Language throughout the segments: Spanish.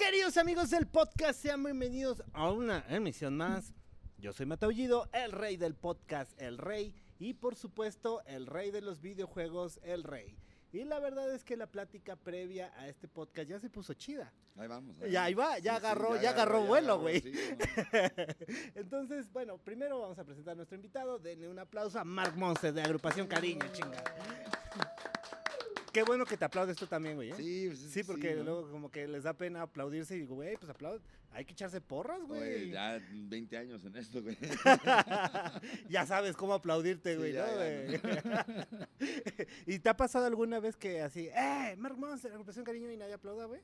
Queridos amigos del podcast, sean bienvenidos a una emisión más. Yo soy Mataullido, el rey del podcast, el rey, y por supuesto, el rey de los videojuegos, el rey. Y la verdad es que la plática previa a este podcast ya se puso chida. Ahí vamos. Ya ahí va, ya Sí, sí, agarró, ya agarró vuelo, güey. sí. Entonces, bueno, primero vamos a presentar a nuestro invitado. Denle un aplauso a Mark Monster de Agrupación Cariño, chinga. Qué bueno que te aplaudes tú también, güey. ¿eh? Sí, pues, Sí, porque ¿no? luego como que les da pena aplaudirse y digo, güey, pues aplaude. Hay que echarse porras, Oye, güey. ya 20 años en esto, güey. ya sabes cómo aplaudirte, güey, ¿no? ya? ¿Y te ha pasado alguna vez que así, eh, Mark Monster, agrupación cariño y nadie aplauda, güey?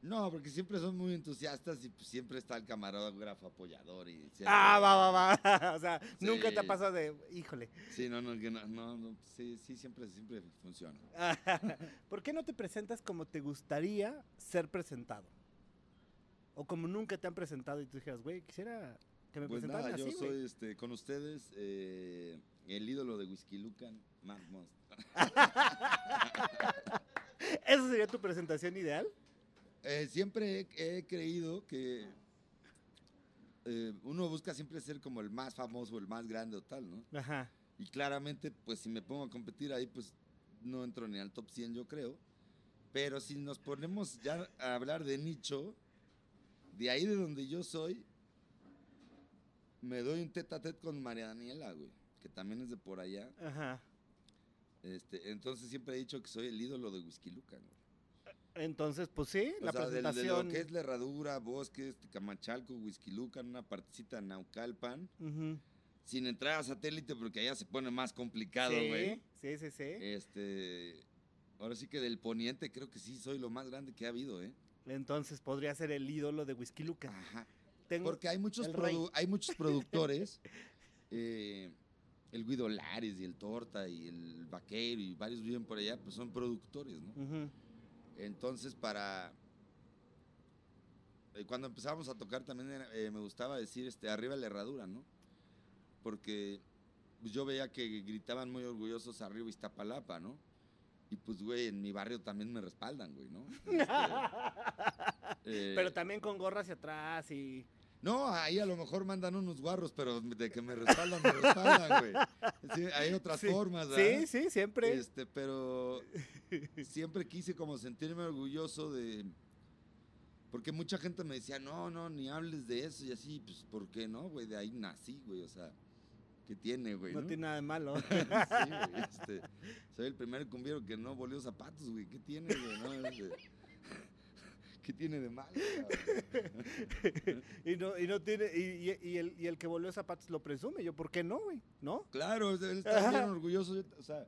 No, porque siempre son muy entusiastas y pues, siempre está el camarógrafo apoyador y siempre- Ah, va, va, va. o sea, nunca te pasado de, híjole. Sí, no, no, que no, no, no, sí, sí, siempre, siempre funciona. ¿Por qué no te presentas como te gustaría ser presentado? O como nunca te han presentado y tú dijeras, güey, quisiera que me Pues presentaran nada, yo así, soy este, con ustedes eh, el ídolo de Whisky Lucan, Mark Monster. ¿Esa sería tu presentación ideal? Eh, siempre he, he creído que eh, uno busca siempre ser como el más famoso, el más grande o tal, ¿no? Ajá. Y claramente, pues si me pongo a competir ahí, pues no entro ni al top 100, yo creo. Pero si nos ponemos ya a hablar de nicho, de ahí de donde yo soy, me doy un tete a tete con María Daniela, güey, que también es de por allá. Ajá. Este, entonces siempre he dicho que soy el ídolo de Whisky Lucan, güey. Entonces, pues sí, O la sea, del- de, presentación. lo que es la herradura, bosques, Camachalco, Whisky Lucan, una partecita Naucalpan, sin entrar a satélite porque allá se pone más complicado, sí, güey. sí, sí, sí. Este, ahora sí que del poniente creo que sí soy lo más grande que ha habido, ¿eh? Entonces podría ser el ídolo de Whisky Luca. Ajá. Tengo... Porque hay muchos, hay muchos productores, eh, el Guido Lares y el Torta y el Vaquero y varios viven por allá, pues son productores, ¿no? Ujú. Entonces, para... eh, Cuando empezábamos a tocar también eh, me gustaba decir, este, arriba la herradura, ¿no? Porque pues, yo veía que gritaban muy orgullosos arriba Iztapalapa, ¿no? Y pues, güey, en mi barrio también me respaldan, güey, ¿no? Este, eh, Pero también con gorra hacia atrás y... No, ahí a lo mejor mandan unos guarros, pero de que me respaldan, me respaldan, güey. Sí, hay otras Sí, formas, ¿verdad? Sí, sí, siempre. Este, pero siempre quise como sentirme orgulloso de... Porque mucha gente me decía, no, no, ni hables de eso y así, pues, ¿por qué no, güey? De ahí nací, güey, o sea, ¿qué tiene, güey? no no? tiene nada de malo. sí, güey, este, soy el primer cumbiero que no volvió zapatos, güey, ¿qué tiene, güey? no? Este, ¿Qué tiene de malo? y, no, y no tiene... Y, y- y el, y el que volvió zapatos lo presume. Yo, ¿por qué no, güey? ¿No? Claro, él está bien orgulloso, o sea...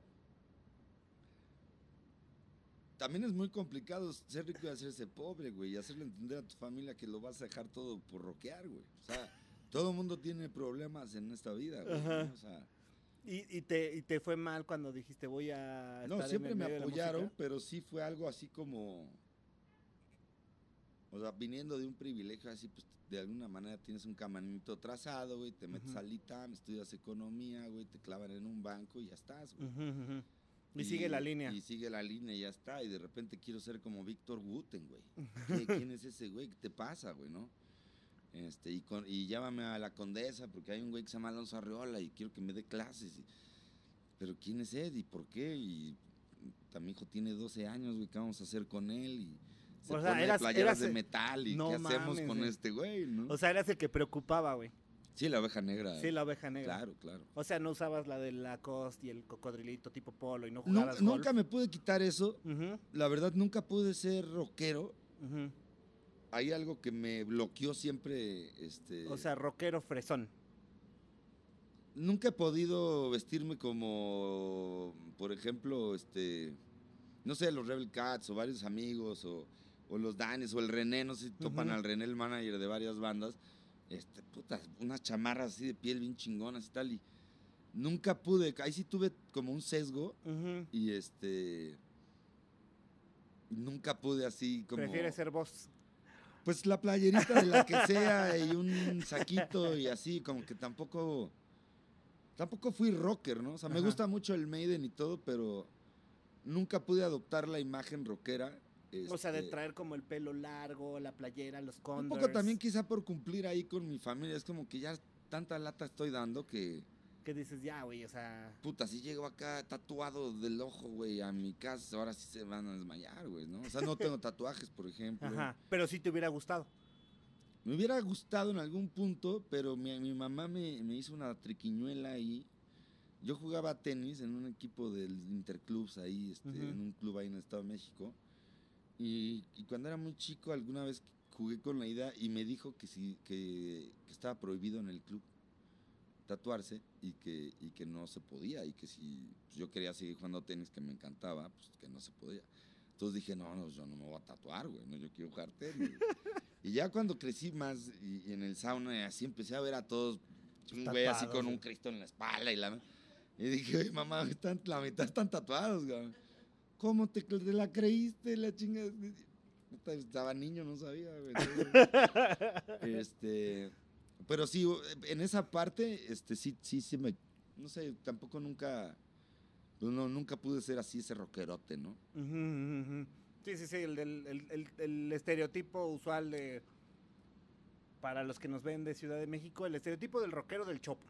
También es muy complicado ser rico y hacerse pobre, güey, y hacerle entender a tu familia que lo vas a dejar todo por roquear, güey. O sea, todo mundo tiene problemas en esta vida, güey. O sea, Y, y te, y te fue mal cuando dijiste voy a... no, estar en siempre el me medio apoyaron, música"? pero sí fue algo así como... O sea, viniendo de un privilegio así, pues de alguna manera tienes un caminito trazado, güey, te metes Ujú. al ITAM, estudias economía, güey, te clavan en un banco y ya estás, güey. Y, sigue la línea. Y sigue la línea y ya está. Y de repente quiero ser como Víctor Guten, güey. ¿Qué- ¿Quién es ese güey? ¿Qué te pasa, güey, no? Este, y, con, y llámame a la condesa porque hay un güey que se llama Alonso Arriola y quiero que me dé clases. y- pero ¿quién es él y por qué? Y mi hijo tiene 12 años, güey, ¿qué vamos a hacer con él? Y se O sea, pone eras- playeras eras de el- metal y No ¿qué hacemos con güey. este güey, no? O sea, eras el que preocupaba, güey. sí, la oveja negra. Sí, la oveja negra. Claro, claro. O sea, no usabas la de la cost y el cocodrilito tipo polo y no jugabas nunca golf. me pude quitar eso. La verdad, nunca pude ser rockero. hay algo que me bloqueó siempre, este... O sea, rockero fresón. nunca he podido vestirme como, por ejemplo, este, no sé, los Rebel Cats o varios amigos o, o los Danes o el René, no sé si topan al René, el manager de varias bandas, este, puta, unas chamarras así de piel bien chingonas y tal, y nunca pude, ahí sí tuve como un sesgo y este, nunca pude así como... Prefieres ser vos. Pues la playerita de la que sea y un saquito y así, como que tampoco. Tampoco fui rocker, ¿no? O sea, me gusta mucho el Maiden y todo, pero nunca pude adoptar la imagen rockera O sea, de este, traer como el pelo largo, la playera, los Un Converse. poco también quizá por cumplir ahí con mi familia. Es como que ya tanta lata estoy dando que, Que dices, ya, güey, o sea... puta, si llego acá tatuado del ojo, güey, a mi casa, ahora sí se van a desmayar, güey, ¿no? O sea, no tengo tatuajes, por ejemplo. Ajá, pero sí te hubiera gustado. Me hubiera gustado en algún punto, pero mi, mi mamá me, me hizo una triquiñuela ahí. Yo jugaba tenis en un equipo del Interclubs ahí, este, en un club ahí en el Estado de México. Y, y cuando era muy chico, alguna vez jugué con la idea y me dijo que, sí, que, que estaba prohibido en el club tatuarse y que, y que no se podía y que si pues, yo quería seguir jugando tenis que me encantaba, pues que no se podía. Entonces dije, no, no, yo no me voy a tatuar, güey, no, yo quiero jugar tenis. y ya cuando crecí más y, y en el sauna y así empecé a ver a todos, un güey así con un Cristo en la espalda y la... Y dije, oye, mamá, están, la mitad están tatuados, güey. ¿Cómo te, te la creíste, la chingada? Estaba niño, no sabía, este, pero sí, en esa parte, este, sí, sí, sí me, no sé, tampoco nunca, pues, no, nunca pude ser así ese rockerote, ¿no? Sí, sí, sí, el, del- el- el- el estereotipo usual de... Para los que nos ven de Ciudad de México, el estereotipo del rockero del Chopo.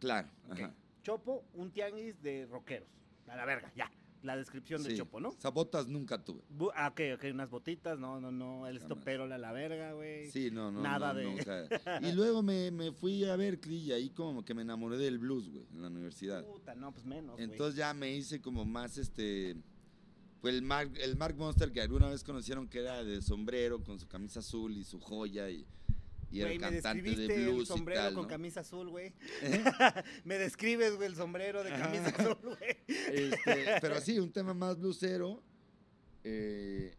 Claro, ajá. Chopo, un tianguis de rockeros. A la verga, ya. La descripción del Sí. Chopo, ¿no? Zabotas nunca tuve. Bu- ah, ok, ok, unas botitas, no, no, no, el estopero a la verga, güey. Sí, no, no, Nada no, de- nunca. Y luego me, me fui a Berkeley y ahí como que me enamoré del blues, güey, en la universidad. Puta, no, pues menos. Entonces ya me hice como más este. Fue el Mark, el Mark Monster que alguna vez conocieron que era de sombrero con su camisa azul y su joya y, y el me cantante de describiste blues el sombrero y tal. con ¿no? camisa azul, güey. ¿Eh? me describes, güey, el sombrero de camisa Ajá. azul, güey. Este, pero sí, un tema más blusero. eh,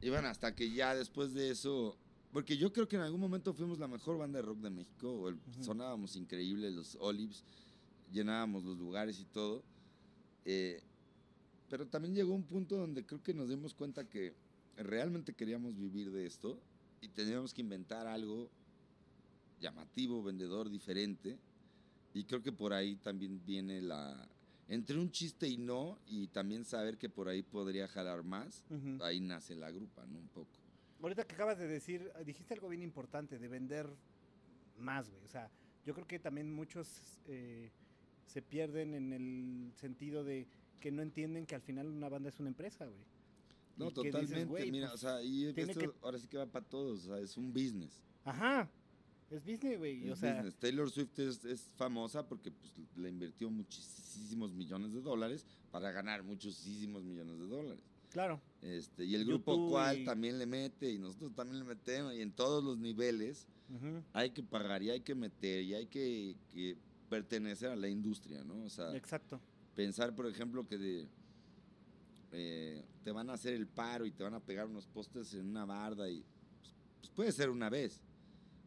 y bueno, hasta que ya después de eso. Porque yo creo que en algún momento fuimos la mejor banda de rock de México. o el- Ujú. Sonábamos increíble, los Olives, llenábamos los lugares y todo. eh, pero también llegó un punto donde creo que nos dimos cuenta que realmente queríamos vivir de esto y teníamos que inventar algo llamativo, vendedor, diferente. Y creo que por ahí también viene la... Entre un chiste y no, y también saber que por ahí podría jalar más, ahí nace la grupa, ¿no? Un poco. Ahorita que acabas de decir, dijiste algo bien importante, de vender más, güey. O sea, yo creo que también muchos eh, se pierden en el sentido de que no entienden que al final una banda es una empresa, güey. No, dices, totalmente. güey, mira, pues, o sea, y esto que- ahora sí que va para todos, o sea, es un business. Ajá, es business, güey. es O sea, business. Taylor Swift es, es famosa porque pues, le invirtió muchísimos millones de dólares para ganar muchísimos millones de dólares. claro. Este, y el grupo YouTube cual y- también le mete y nosotros también le metemos y en todos los niveles hay que pagar y hay que meter y hay que, que pertenecer a la industria, ¿no? O sea, Exacto. pensar, por ejemplo, que de, eh, te van a hacer el paro y te van a pegar unos postes en una barda y pues, pues puede ser una vez.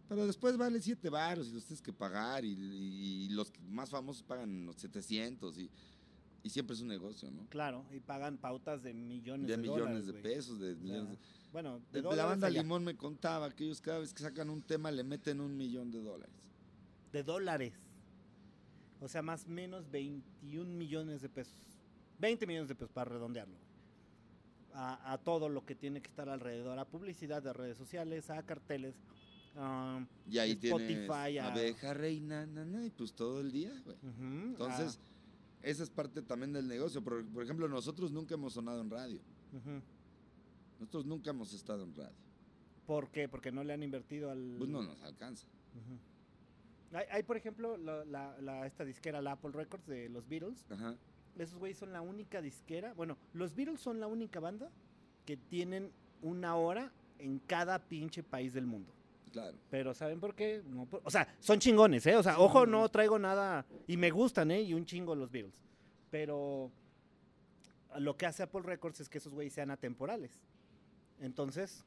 Pero después vale siete baros y los tienes que pagar y, y- y los más famosos pagan los 700 y, y siempre es un negocio, ¿no? Claro, y pagan pautas de millones de, De millones dólares, de pesos, de millones de... Bueno, de la banda allá. Limón me contaba que ellos cada vez que sacan un tema le meten un millón de dólares. De dólares. O sea, más o menos 21 millones de pesos. 20 millones de pesos para redondearlo. A, a todo lo que tiene que estar alrededor. A publicidad de redes sociales, a carteles. um, Y ahí Spotify, a- abeja reina, na, na, y pues todo el día, güey. Entonces, esa es parte también del negocio. Por, por ejemplo, nosotros nunca hemos sonado en radio. Nosotros nunca hemos estado en radio. ¿Por qué? Porque no le han invertido al... Pues no nos alcanza. Hay, hay, por ejemplo, la, la- la- esta disquera, la Apple Records de los Beatles. Ajá. Esos güeyes son la única disquera. Bueno, los Beatles son la única banda que tienen una hora en cada pinche país del mundo. Claro. Pero ¿saben por qué? No por- o sea, son chingones, ¿eh? O sea, ojo, no, traigo nada. Y me gustan, ¿eh? Y un chingo los Beatles. Pero lo que hace Apple Records es que esos güeyes sean atemporales. Entonces,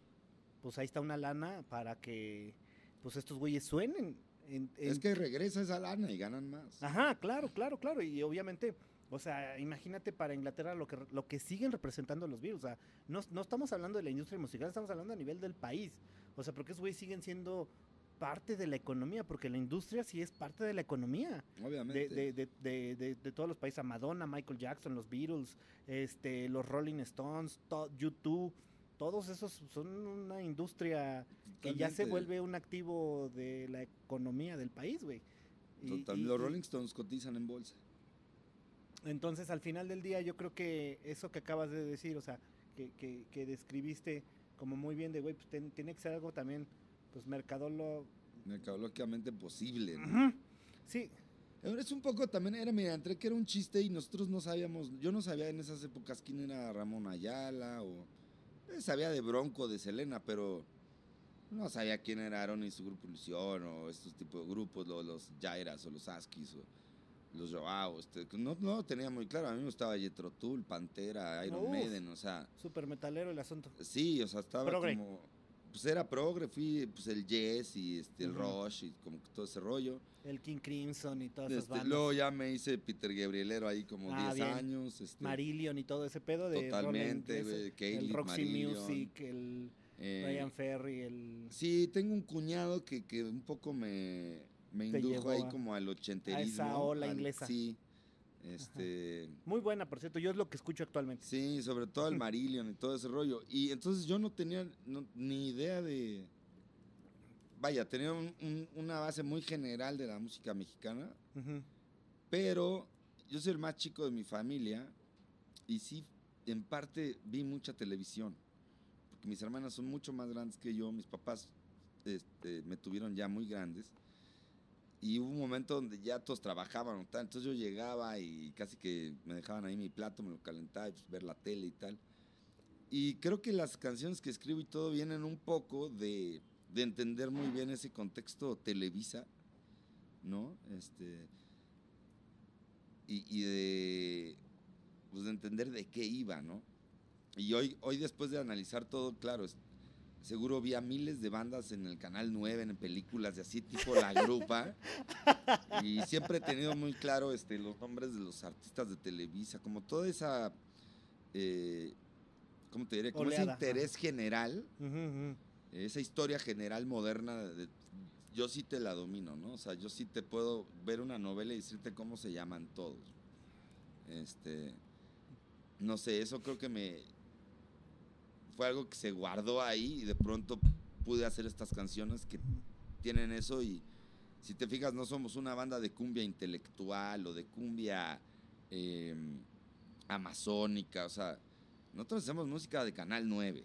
pues ahí está una lana para que pues estos güeyes suenen. en- Es en- que regresa esa lana y ganan más. Ajá, claro, claro, claro. Y obviamente, o sea, imagínate para Inglaterra lo que, lo que siguen representando los Beatles. O sea, no, no estamos hablando de la industria musical, estamos hablando a nivel del país. O sea, porque esos güeyes siguen siendo parte de la economía, porque la industria sí es parte de la economía Obviamente. de, de, de, de- todos los países. A Madonna, Michael Jackson, los Beatles, este, los Rolling Stones, to- YouTube, todos esos son una industria que ya se vuelve un activo de la economía del país, güey. Y- los y- Rolling Stones cotizan en bolsa. Entonces, al final del día, yo creo que eso que acabas de decir, o sea, que, que, que describiste como muy bien de, güey, pues ten- tiene que ser algo también, pues, mercadolo... Mercadológicamente posible. ¿no? Sí, Es un poco también, era, mira, entre que era un chiste y nosotros no sabíamos, yo no sabía en esas épocas quién era Ramón Ayala o eh, sabía de Bronco, de Selena, pero no sabía quién era Aaron y su grupo Ilusión o estos tipos de grupos, lo- los Jairas o los Askis o los Joao, este, no, no tenía muy claro, a mí me gustaba Jethro Tull, Pantera, Iron Uf. Maiden, o sea, súper metalero el asunto. sí, o sea, estaba Progre. como, pues era progre, fui, pues el Yes y este, el Ujú. Rush y como que todo ese rollo. El King Crimson y todas esas Este, bandas. luego ya me hice Peter Gabrielero ahí como Ah, 10 bien. años. Este, Marillion y todo ese pedo de Totalmente, güey, el Roxy Marillion. Music, el eh, Brian Ferry, el Sí, tengo un cuñado que, que un poco me, me indujo ahí a- como al ochenterismo. ola al- inglesa. Sí, este, muy buena, por cierto, yo es lo que escucho actualmente. sí, sobre todo el Marillion y todo ese rollo. Y entonces yo no tenía no- ni idea de... Vaya, tenía un- un- una base muy general de la música mexicana, Ujú. Pero yo soy el más chico de mi familia y sí, en parte vi mucha televisión. Porque mis hermanas son mucho más grandes que yo, mis papás este, me tuvieron ya muy grandes. Y hubo un momento donde ya todos trabajaban, tal, entonces yo llegaba y casi que me dejaban ahí mi plato, me lo calentaba y pues, ver la tele y tal. Y creo que las canciones que escribo y todo vienen un poco de, de entender muy bien ese contexto Televisa, ¿no? Este, y, y de, pues, de entender de qué iba, ¿no? Y hoy, hoy después de analizar todo, claro, seguro vi a miles de bandas en el Canal 9, en películas de así, tipo La Grupa, y siempre he tenido muy claro este, los nombres de los artistas de Televisa, como toda esa, eh, ¿cómo te diré? Como ese interés general, esa historia general moderna, de- yo sí te la domino, ¿no? O sea, yo sí te puedo ver una novela y decirte cómo se llaman todos. Este, no sé, eso creo que me fue algo que se guardó ahí y de pronto pude hacer estas canciones que tienen eso y si te fijas no somos una banda de cumbia intelectual o de cumbia eh, amazónica, o sea, nosotros hacemos música de Canal 9.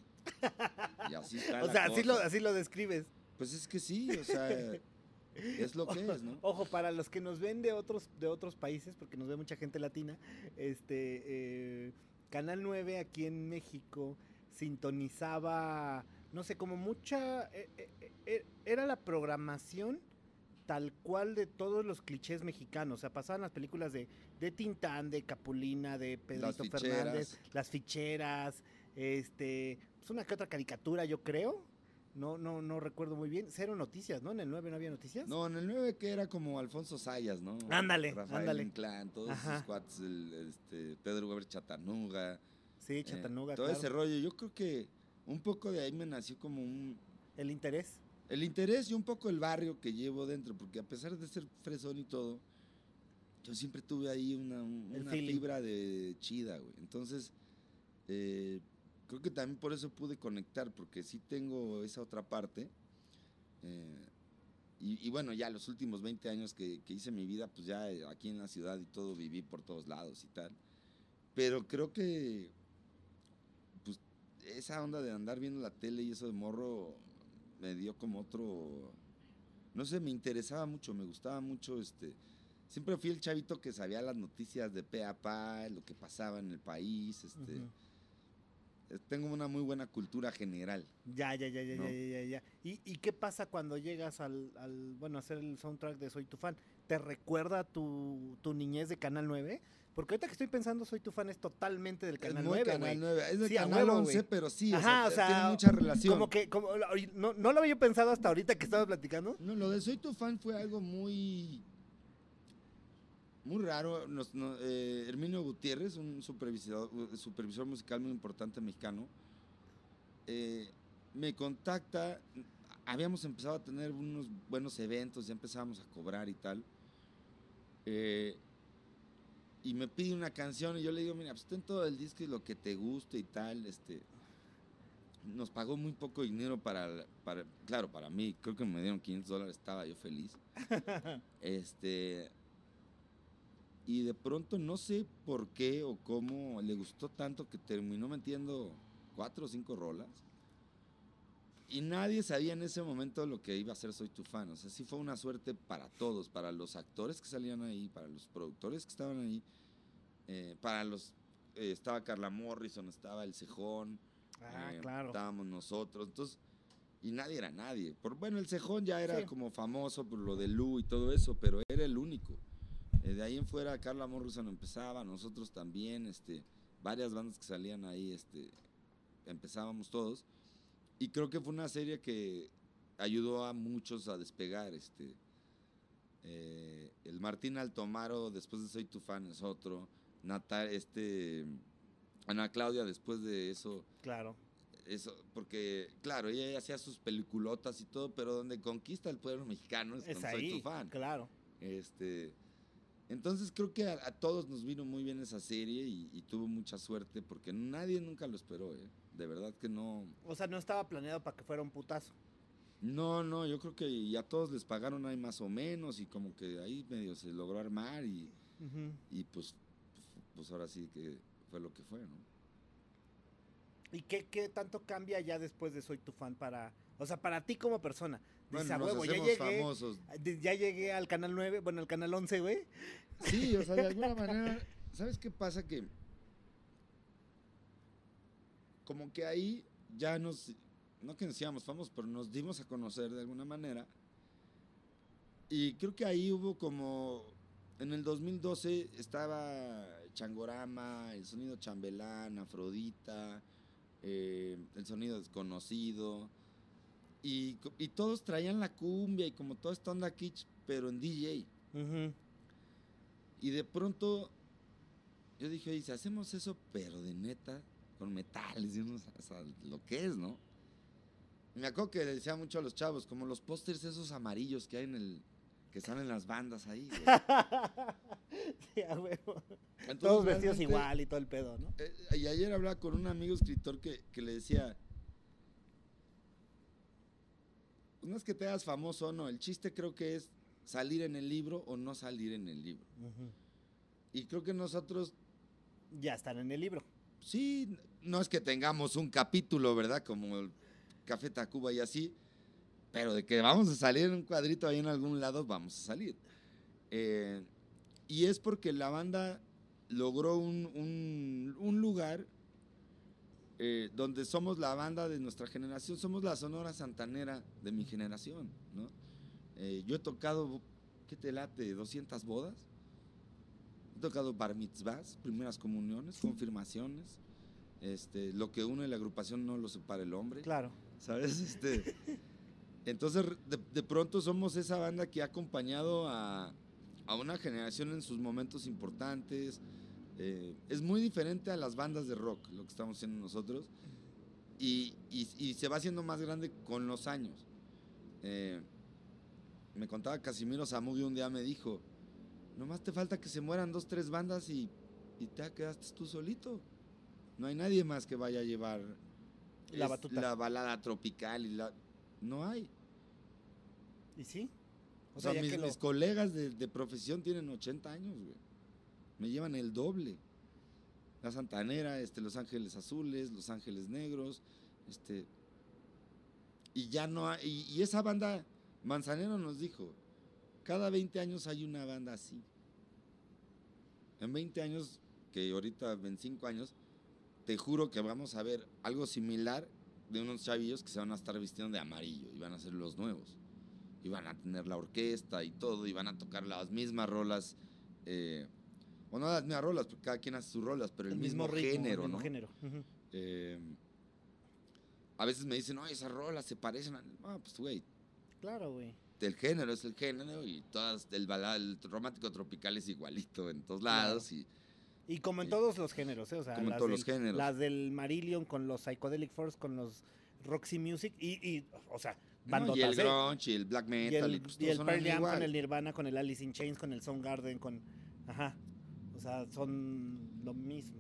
Y así está O sea, así lo, así lo describes. Pues es que sí, o sea, es lo que es, ¿no? Ojo, para los que nos ven de otros, de otros países, porque nos ve mucha gente latina, este eh, Canal 9 aquí en México sintonizaba, no sé, como mucha, eh, eh, eh, era la programación tal cual de todos los clichés mexicanos, o sea, pasaban las películas de, de Tintán, de Capulina, de Pedrito. Fernández, las ficheras, este, pues una que otra caricatura, yo creo, no, no, no recuerdo muy bien, cero noticias, ¿no? En el 9 no había noticias. No, en el 9 que era como Alfonso Sayas, ¿no? Ándale, Rafael ándale. Inclán, todos esos cuates, el, este, Pedro Weber Chatanuga. Sí, eh, Chattanooga, todo claro. ese rollo. Yo creo que un poco de ahí me nació como un, El interés. el interés y un poco el barrio que llevo dentro, porque a pesar de ser fresón y todo, yo siempre tuve ahí una, una fibra de chida, güey. Entonces, eh, creo que también por eso pude conectar, porque sí tengo esa otra parte. eh, y, y bueno, ya los últimos 20 años que, que hice mi vida, pues ya aquí en la ciudad y todo, viví por todos lados y tal. Pero creo que, esa onda de andar viendo la tele y eso de morro me dio como otro, no sé, me interesaba mucho, me gustaba mucho, este, siempre fui el chavito que sabía las noticias de pe a pa, lo que pasaba en el país, este, eh, tengo una muy buena cultura general. Ya, ya, ya, ya, No. ya, ya, ya, ya. ¿Y, ¿Y qué pasa cuando llegas al, al, bueno, a hacer el soundtrack de Soy tu fan? ¿Te recuerda tu, tu niñez de Canal 9? Porque ahorita que estoy pensando, Soy tu fan es totalmente del Canal es muy 9, Canal güey. 9, es de Sí, a Canal huevo, 11, güey. pero sí, Ajá, o o sea, tiene mucha relación. Como que, como, no, no lo había yo pensado hasta ahorita que estabas platicando. No, lo de Soy tu fan fue algo muy. Muy raro. Nos- no- eh, Herminio Gutiérrez, un supervisor, supervisor musical muy importante mexicano, eh, me contacta. Habíamos empezado a tener unos buenos eventos, ya empezábamos a cobrar y tal. eh, y me pide una canción y yo le digo, mira, pues ten todo el disco y lo que te guste y tal. Este, nos pagó muy poco dinero para, para, claro, para mí, creo que me dieron 500 dólares, estaba yo feliz. este, y de pronto no sé por qué o cómo le gustó tanto que terminó metiendo cuatro o cinco rolas. Y nadie sabía en ese momento lo que iba a ser Soy tu fan. O sea, sí fue una suerte para todos, para los actores que salían ahí, para los productores que estaban ahí, eh, para los... eh, estaba Carla Morrison, estaba El Cejón, Ah, eh, claro. estábamos nosotros. Entonces, y nadie era nadie. Por, bueno, El Cejón ya era Sí. como famoso por lo de Lu y todo eso, pero era el único. Eh, de ahí en fuera, Carla Morrison empezaba, nosotros también, este, varias bandas que salían ahí, este, empezábamos todos. Y creo que fue una serie que ayudó a muchos a despegar. Este, eh, el Martín Altomaro, después de Soy tu fan, es otro. Natal, este, Ana Claudia, después de eso, Claro. eso, porque, claro, ella ya hacía sus peliculotas y todo, pero donde conquista el pueblo mexicano es, Es con Soy tu fan. claro. Este, entonces creo que a, a todos nos vino muy bien esa serie y, y tuvo mucha suerte porque nadie nunca lo esperó, ¿eh? De verdad que no. O sea, no estaba planeado para que fuera un putazo. No, no, yo creo que y a todos les pagaron ahí más o menos y como que ahí medio se logró armar y, y pues, pues ahora sí que fue lo que fue, ¿no? ¿Y qué, qué tanto cambia ya después de Soy tu fan para... O sea, para ti como persona? Dices, Bueno, "A nos huevo, ya llegué, famosos. ya llegué al canal 9, bueno, al canal 11, güey. Sí, o sea, de alguna manera, ¿sabes qué pasa? Que como que ahí ya nos, no que nos hacíamos famosos, pero nos dimos a conocer de alguna manera. Y creo que ahí hubo como, en el 2012 estaba Changorama, el sonido chambelán, Afrodita, eh, el sonido desconocido. Y, y todos traían la cumbia y como toda esta onda kitsch, pero en DJ. Ujú. Y de pronto yo dije, oye, si hacemos eso, pero de neta, con metales, y unos- o sea, lo que es, ¿no? Me acuerdo que le decía mucho a los chavos, como los pósters esos amarillos que hay en el, que salen en las bandas ahí. Sí, a huevo. Entonces, Todos vestidos igual y todo el pedo, ¿no? eh, y ayer hablaba con un amigo escritor que, que le decía, no es que te hagas famoso o no, el chiste creo que es salir en el libro o no salir en el libro. Y creo que nosotros Ya están en el libro. Sí, no es que tengamos un capítulo, ¿verdad? Como el Café Tacuba y así, pero de que vamos a salir en un cuadrito ahí en algún lado, vamos a salir. Eh, y es porque la banda logró un, un- lugar eh, donde somos la banda de nuestra generación, somos la Sonora Santanera de mi generación, ¿no? Eh, yo he tocado, ¿qué te late? ¿200 bodas? He tocado bar mitzvahs, primeras comuniones, confirmaciones. Este, lo que une la agrupación no lo separa el hombre. Claro. ¿Sabes? Este, entonces, de, de pronto somos esa banda que ha acompañado a, a una generación en sus momentos importantes. Eh, es muy diferente a las bandas de rock, lo que estamos haciendo nosotros. Y, y- y se va haciendo más grande con los años. Eh, me contaba Casimiro Zamudio un día me dijo, nomás te falta que se mueran dos, tres bandas y, y te quedaste tú solito. No hay nadie más que vaya a llevar La es batuta. la balada tropical y la... No hay. ¿Y sí? O, sea, lo- mis colegas de, de profesión tienen 80 años, güey. Me llevan el doble. La Santanera, este, Los Ángeles Azules, Los Ángeles Negros, este... Y ya no hay... Y, y esa banda, Manzanero nos dijo, cada 20 años hay una banda así. En 20 años, que ahorita 25 años, te juro que vamos a ver algo similar de unos chavillos que se van a estar vistiendo de amarillo y van a ser los nuevos. Y van a tener la orquesta y todo, y van a tocar las mismas rolas. Eh, o no las mismas rolas, porque cada quien hace sus rolas, pero el, mismo, ritmo, género, el mismo ¿no? género. Ujú. Eh, a veces me dicen, no, esas rolas se parecen a... Ah, pues, güey, Claro, güey. El género es el género y todas, el, balada, el romántico tropical es igualito en todos lados. Y, Y como en todos los géneros, ¿eh? O sea, Como en las todos los del- géneros. Las del Marillion con los Psychedelic Force, con los Roxy Music y, y o sea, ¿no? y bandotas, el ¿eh? grunge y el black metal. Y, el, pues, y todos el sonan Pearl Jam con el Nirvana, con el Alice in Chains, con el Soundgarden, con... Ajá. O sea, son lo mismo.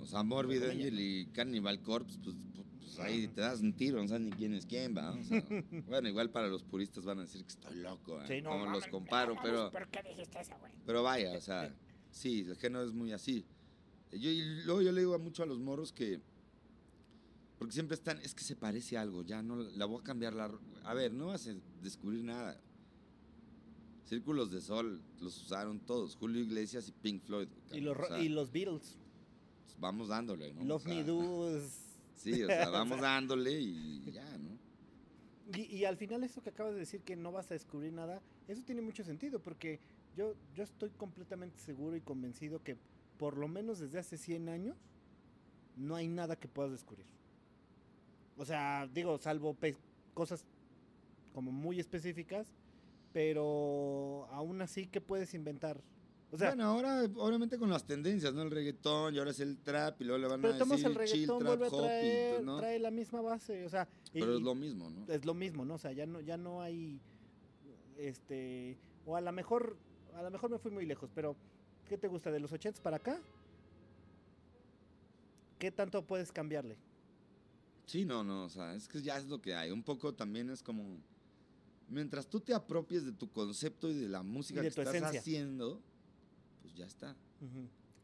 O sea, Morbid Angel y Cannibal Corpse, pues, pues, pues ahí te das un tiro, no sabes ni quién es quién, va. O sea, bueno, igual para los puristas van a decir que estoy loco, ¿eh? Sí, no como los mames, comparo, pero, ¿Por qué dijiste eso, güey? pero vaya, o sea, sí, el género es muy así. Yo, y luego yo le digo mucho a los morros que, porque siempre están, es que se parece a algo, ya no, la voy a cambiar la... A ver, no vas a descubrir nada. Círculos de Sol los usaron todos, Julio Iglesias y Pink Floyd. Y los, o sea, y los Beatles. pues vamos dándole, ¿no? Love O sea, Me. Sí, o sea, vamos dándole y ya, ¿no? Y, y al final eso que acabas de decir que no vas a descubrir nada, eso tiene mucho sentido porque yo, yo estoy completamente seguro y convencido que por lo menos desde hace 100 años no hay nada que puedas descubrir. O sea, digo, salvo cosas como muy específicas, pero aún así, ¿qué puedes inventar? O sea, bueno, ahora obviamente con las tendencias, ¿no? El reggaetón y ahora es el trap y luego le van pero a decir el chill, trap, vuelve a hop y traer, ¿no? trae la misma base, o sea, y- Pero es lo mismo, ¿no? es lo mismo, ¿no? O sea, ya no, ya no hay, este, o a lo mejor, a lo mejor me fui muy lejos, pero ¿qué te gusta de los 80 para acá? ¿Qué tanto puedes cambiarle? Sí, no, no, o sea, es que ya es lo que hay. Un poco también es como, mientras tú te apropies de tu concepto y de la música de que estás esencia. haciendo, pues ya está.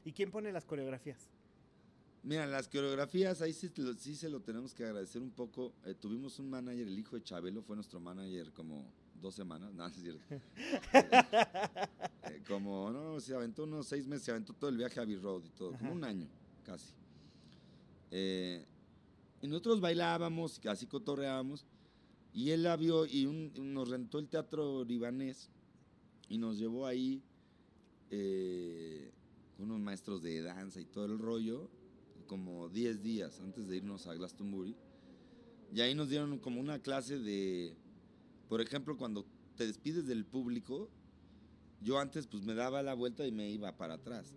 ¿Y quién pone las coreografías? Mira, las coreografías, ahí sí, sí se lo tenemos que agradecer un poco. Eh, tuvimos un manager, el hijo de Chabelo, fue nuestro manager como dos semanas, no, no es cierto. Eh, como, no, se aventó unos seis meses, se aventó todo el viaje a Abbey Road y todo, como Ajá. un año, casi. Eh, y nosotros bailábamos, así cotorreábamos, y él la vio y un- nos rentó el teatro libanés y nos llevó ahí eh, unos maestros de danza y todo el rollo, como 10 días antes de irnos a Glastonbury. Y ahí nos dieron como una clase de, por ejemplo, cuando te despides del público, yo antes pues me daba la vuelta y me iba para atrás.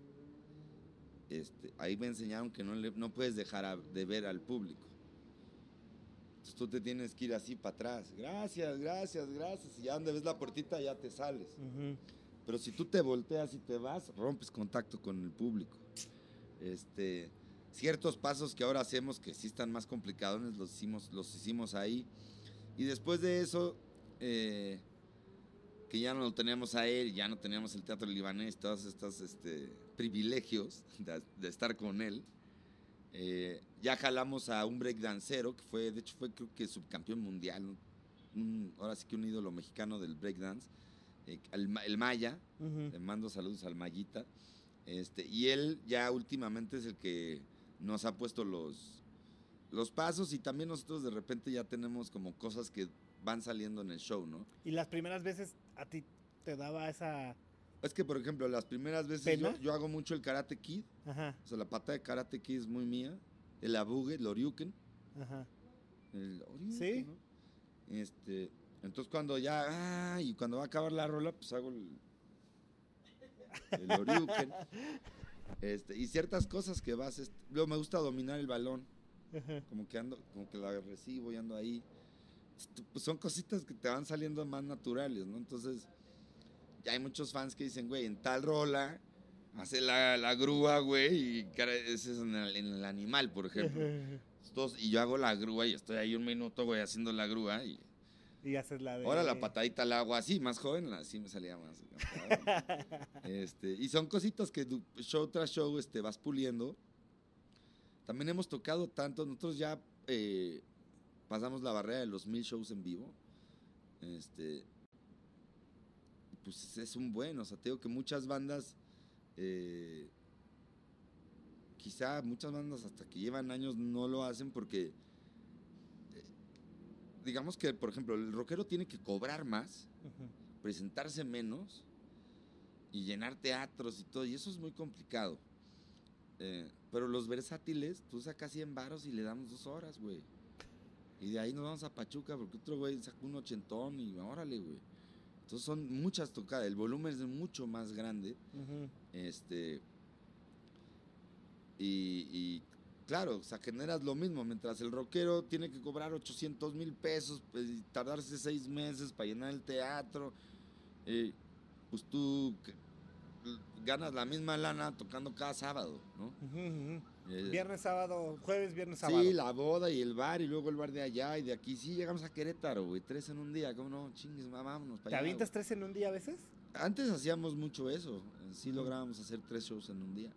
Este, ahí me enseñaron que no, no puedes dejar de ver al público. Entonces tú te tienes que ir así para atrás. Gracias, gracias, gracias. Y ya donde ves la puertita ya te sales. Pero si tú te volteas y te vas, rompes contacto con el público. Este, ciertos pasos que ahora hacemos que sí están más complicados, los hicimos, los hicimos ahí. Y después de eso, eh, que ya no lo teníamos a él, ya no teníamos el teatro libanés, todos estos este, privilegios de, de estar con él. eh, ya jalamos a un breakdancero que fue, de hecho fue creo que subcampeón mundial, un- un- ahora sí que un ídolo mexicano del breakdance, eh, el, Ma- el Maya, le mando saludos al Mayita. Este, y él ya últimamente es el que nos ha puesto los, los pasos y también nosotros de repente ya tenemos como cosas que van saliendo en el show, ¿no? Y las primeras veces a ti te daba esa... Es que, por ejemplo, las primeras veces yo, yo hago mucho el Karate Kid, Ajá, o sea, la pata de Karate Kid es muy mía, el abugue, el oriuken, ajá. el oriuken, Sí. ¿no? Este, entonces cuando ya, ah, y cuando va a acabar la rola, pues hago el, el oriuken. Este, y ciertas cosas que vas, este, luego me gusta dominar el balón, ajá. como que ando, como que la recibo y ando ahí. Pues, son cositas que te van saliendo más naturales, ¿no? Entonces, ya hay muchos fans que dicen, güey, en tal rola, hace la, la grúa, güey, y cara, ese es en el, en el animal, por ejemplo. Entonces, y yo hago la grúa y estoy ahí un minuto, güey, haciendo la grúa y Y haces la de... ahora la patadita la hago así, más joven, así me salía más. este, y son cositas que show tras show este, vas puliendo. También hemos tocado tanto, nosotros ya eh, pasamos la barrera de los mil shows en vivo. Este, pues es un buen, o sea, te digo que muchas bandas, eh, quizá muchas bandas hasta que llevan años no lo hacen porque digamos que, por ejemplo, el rockero tiene que cobrar más, presentarse menos y llenar teatros y todo, y eso es muy complicado. Eh, pero los versátiles, tú sacas 100 varos y le damos dos horas, güey. Y de ahí nos vamos a Pachuca porque otro güey sacó un ochentón y órale, güey. Entonces son muchas tocadas, el volumen es mucho más grande. Este. Y, y, claro, o sea, generas lo mismo. Mientras el rockero tiene que cobrar 800 mil pesos pues, y tardarse seis meses para llenar el teatro, eh, pues tú, ganas la misma lana tocando cada sábado, ¿no? Eh, Viernes, sábado, jueves, viernes, sábado. Sí, la boda y el bar y luego el bar de allá y de aquí. Sí, llegamos a Querétaro, güey, tres en un día. ¿Cómo no? Chingues, vámonos ¿Te para allá. avientas güey. tres en un día a veces? Antes hacíamos mucho eso. Sí lográbamos hacer tres shows en un día.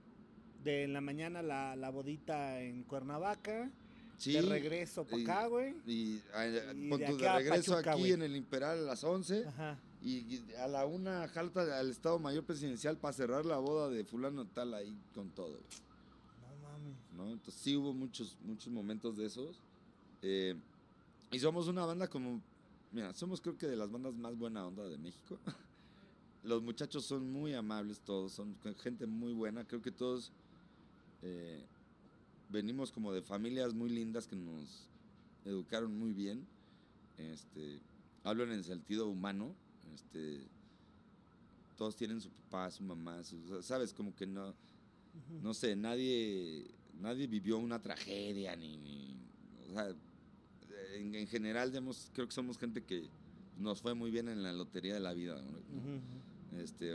De en la mañana la, la bodita en Cuernavaca, Sí. de regreso para acá, güey. Y, de regreso Pachuca, aquí en el Imperal a las 11 Ajá. y y a la una jalta al Estado Mayor Presidencial para cerrar la boda de fulano tal ahí con todo. No mames. ¿no? Entonces sí hubo muchos, muchos momentos de esos. eh, y somos una banda como, mira, somos creo que de las bandas más buena onda de México. Los muchachos son muy amables todos, son gente muy buena. Creo que todos eh, venimos como de familias muy lindas que nos educaron muy bien. Este, hablo en el sentido humano. Este, todos tienen su papá, su mamá, su- sabes, como que no, no sé, nadie, nadie vivió una tragedia, ni, ni- o sea, en, en general, digamos, creo que somos gente que nos fue muy bien en la lotería de la vida. Este,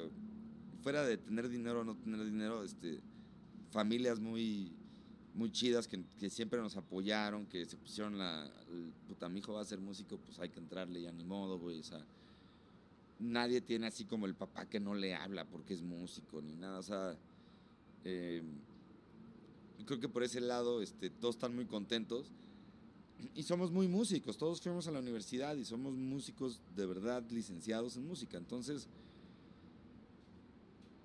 fuera de tener dinero o no tener dinero, este, familias muy, muy chidas que, que siempre nos apoyaron, que se pusieron la, el, puta, mi hijo va a ser músico, pues hay que entrarle, ya ni modo, güey, o sea, nadie tiene así como el papá que no le habla porque es músico, ni nada, o sea, eh, creo que por ese lado, este, todos están muy contentos. Y somos muy músicos, todos fuimos a la universidad y somos músicos de verdad licenciados en música. Entonces,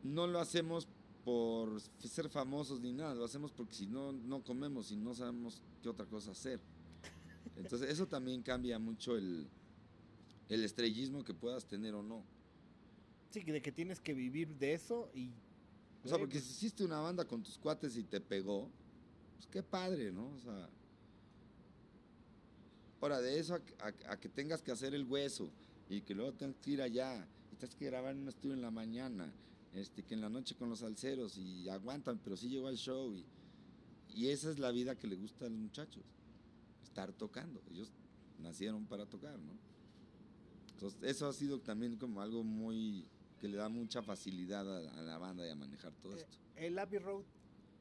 no lo hacemos por ser famosos ni nada, lo hacemos porque si no, no comemos y no sabemos qué otra cosa hacer. Entonces, eso también cambia mucho el, el estrellismo que puedas tener o no. Sí, de que tienes que vivir de eso y... O sea, porque pues, si hiciste una banda con tus cuates y te pegó, pues qué padre, ¿no? O sea. Ahora, de eso a, que- a- a que tengas que hacer el hueso y que luego tengas que ir allá y tienes que grabar en un estudio en la mañana, este, que en la noche con los salseros y aguantan, pero sí llegó al show y, y esa es la vida que le gusta a los muchachos, estar tocando. Ellos nacieron para tocar, ¿no? Entonces, eso ha sido también como algo muy que le da mucha facilidad a, a la banda y a manejar todo eh, esto. el Abbey Road,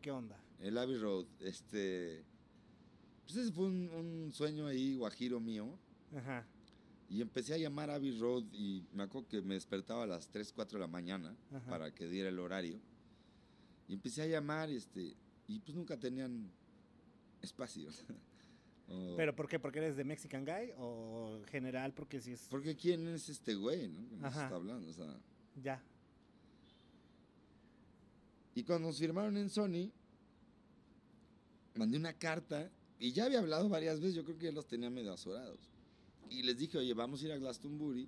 ¿qué onda? El Abbey Road, este. Pues ese fue un, un sueño ahí, guajiro mío. Ajá. Y empecé a llamar Abbey Road y me acuerdo que me despertaba a las 3, 4 de la mañana Ajá. para que diera el horario. Y empecé a llamar este, y pues nunca tenían espacio. O- ¿Pero por qué? ¿Porque eres de Mexican Guy o general porque si es... Porque quién es este güey, ¿no? Que nos está hablando, o sea. Ya. Y cuando nos firmaron en Sony, mandé una carta y ya había hablado varias veces, yo creo que ya los tenía medio azorados. Y les dije, oye, vamos a ir a Glastonbury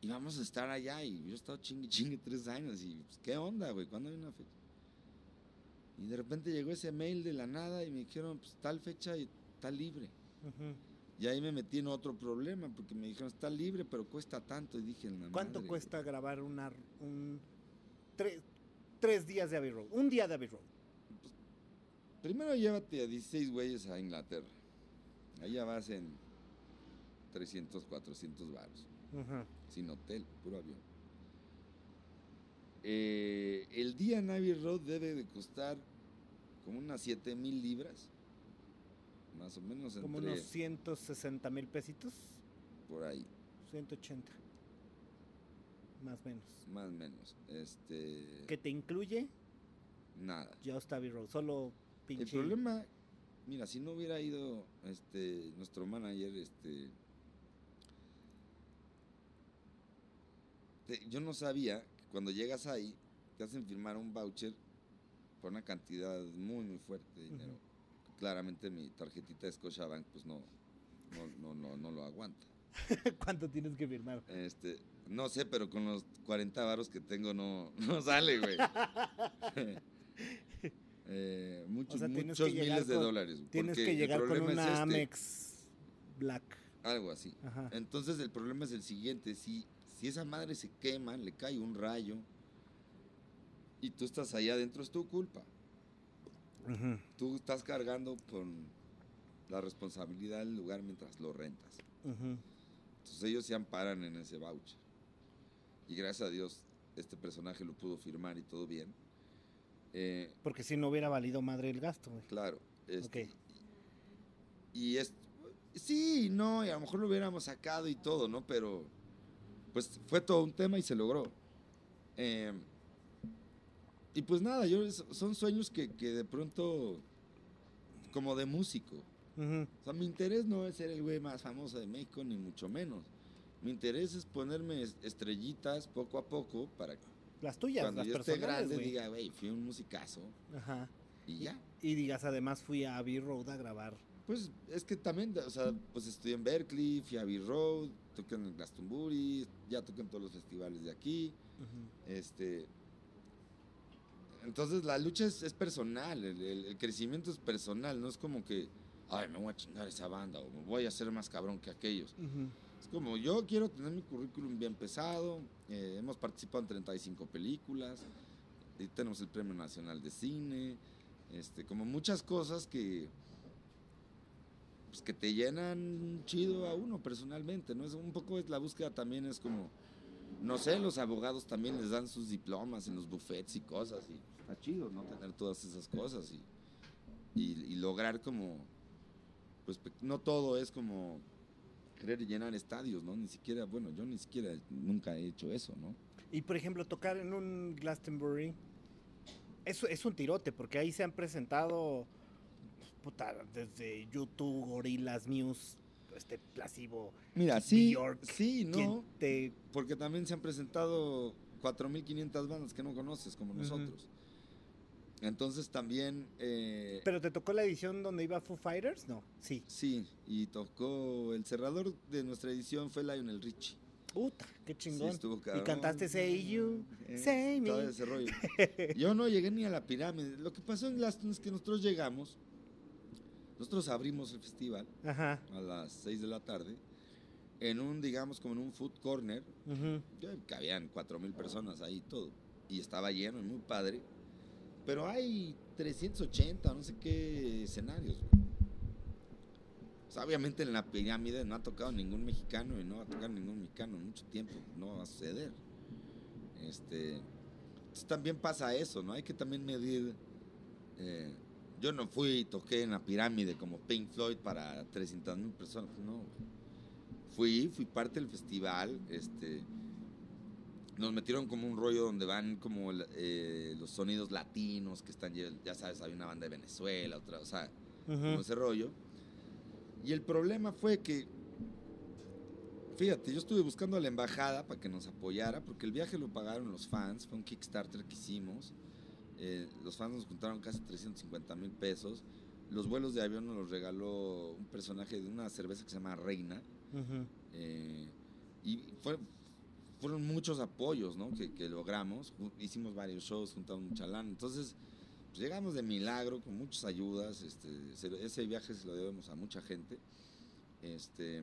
y vamos a estar allá. Y yo he estado chingue, chingue tres años y pues, ¿qué onda, güey? ¿Cuándo hay una fecha? Y de repente llegó ese mail de la nada y me dijeron, pues tal fecha y está libre. Ujú. Y ahí me metí en otro problema porque me dijeron, está libre, pero cuesta tanto. Y dije, "La ¿Cuánto madre, cuesta grabar una, un... Tres, tres días de Abbey Road? Un día de Abbey Road. Primero llévate a 16 güeyes a Inglaterra. Allá vas en 300, 400 baros. Sin hotel, puro avión. Eh, el día en Abbey Road debe de costar como unas 7 mil libras. Más o menos Como entre unos 160 mil pesitos. por ahí, 180. Más o menos. más o menos. Este, Que te incluye nada. Just Abbey Road. Solo pinche... El problema, mira, si no hubiera ido este nuestro manager, este te- yo no sabía que cuando llegas ahí te hacen firmar un voucher por una cantidad muy muy fuerte de dinero. Claramente mi tarjetita de Scotiabank pues no no, no, no, no lo aguanta. ¿Cuánto tienes que firmar? Este, no sé, pero con los 40 varos que tengo no, no sale, güey. Eh, muchos, O sea, muchos miles de dólares. Tienes que llegar con es una este, Amex Black. Algo así. Ajá. Entonces el problema es el siguiente, si, si esa madre se quema, le cae un rayo y tú estás allá adentro, es tu culpa. Ujú. Tú estás cargando con la responsabilidad del lugar mientras lo rentas. Ujú. Entonces ellos se amparan en ese voucher. Y gracias a Dios este personaje lo pudo firmar y todo bien. Eh, Porque si no hubiera valido madre el gasto, güey. claro. este, Ok. Y es. Sí, no, y a lo mejor lo hubiéramos sacado y todo, ¿no? Pero. Pues fue todo un tema y se logró. Eh, y pues nada, yo son sueños que, que de pronto. Como de músico. Ujú. O sea, mi interés no es ser el güey más famoso de México, ni mucho menos. Mi interés es ponerme es- estrellitas poco a poco para que Las tuyas, cuando las yo esté grande diga, güey, fui un musicazo Ajá. y ya. Y digas, además fui a Abbey Road a grabar. Pues es que también, o sea, pues estudié en Berkeley, fui a Abbey Road, toqué en el Glastonbury, ya toqué en todos los festivales de aquí. Este. Entonces la lucha es, es personal, el, el- el crecimiento es personal, no es como que, ay, me voy a chingar esa banda o me voy a hacer más cabrón que aquellos. Ujú. Es como, yo quiero tener mi currículum bien pesado, eh, hemos participado en 35 películas, y tenemos el Premio Nacional de Cine, este, como muchas cosas que, pues, que te llenan chido a uno personalmente, ¿no? Es un poco es la búsqueda también es como, no sé, los abogados también les dan sus diplomas en los buffets y cosas, y está chido, ¿no? Tener todas esas cosas y, y, y lograr como, pues no todo es como querer llenar estadios, ¿no? Ni siquiera, bueno, yo ni siquiera nunca he hecho eso, ¿no? Y por ejemplo, tocar en un Glastonbury es, es un tirote, porque ahí se han presentado puta, desde YouTube, Gorillaz, Muse, este Placebo, Mira, sí, Bjork, sí, no, te porque también se han presentado 4.500 bandas que no conoces como nosotros. Entonces también, eh, ¿Pero te tocó la edición donde iba Foo Fighters? No, sí. sí, y tocó, el cerrador de nuestra edición fue Lionel Richie. Puta, qué Sí, chingón. estuvo y cantaste Say You, Eh, Say todo Me. ese rollo. Yo no llegué ni a la pirámide. Lo que pasó en Glaston es que nosotros llegamos, nosotros abrimos el festival Ajá. a las 6 de la tarde, en un, digamos, como en un food corner, ujú. que cabían 4.000 personas ahí todo, y estaba lleno y muy padre, pero hay 380, no sé qué escenarios. güey. O sea, obviamente en la pirámide no ha tocado ningún mexicano y no va a tocar ningún mexicano en mucho tiempo, no va a suceder. Este, entonces también pasa eso, ¿no? Hay que también medir. eh, yo no fui y toqué en la pirámide como Pink Floyd para 300 mil personas, no. Fui, fui parte del festival, este, nos metieron como un rollo donde van como eh, los sonidos latinos que están, ya sabes, hay una banda de Venezuela, otra, o sea, como Ujú. ese rollo. Y el problema fue que, fíjate, yo estuve buscando a la embajada para que nos apoyara, porque el viaje lo pagaron los fans, fue un Kickstarter que hicimos. Eh, los fans nos juntaron casi 350 mil pesos. Los vuelos de avión nos los regaló un personaje de una cerveza que se llama Reina. Eh, y fue- fueron muchos apoyos ¿no? que, que logramos. Hicimos varios shows, juntamos mucha lana. Entonces, pues, llegamos de milagro con muchas ayudas. Este, se- ese viaje se lo debemos a mucha gente. Este,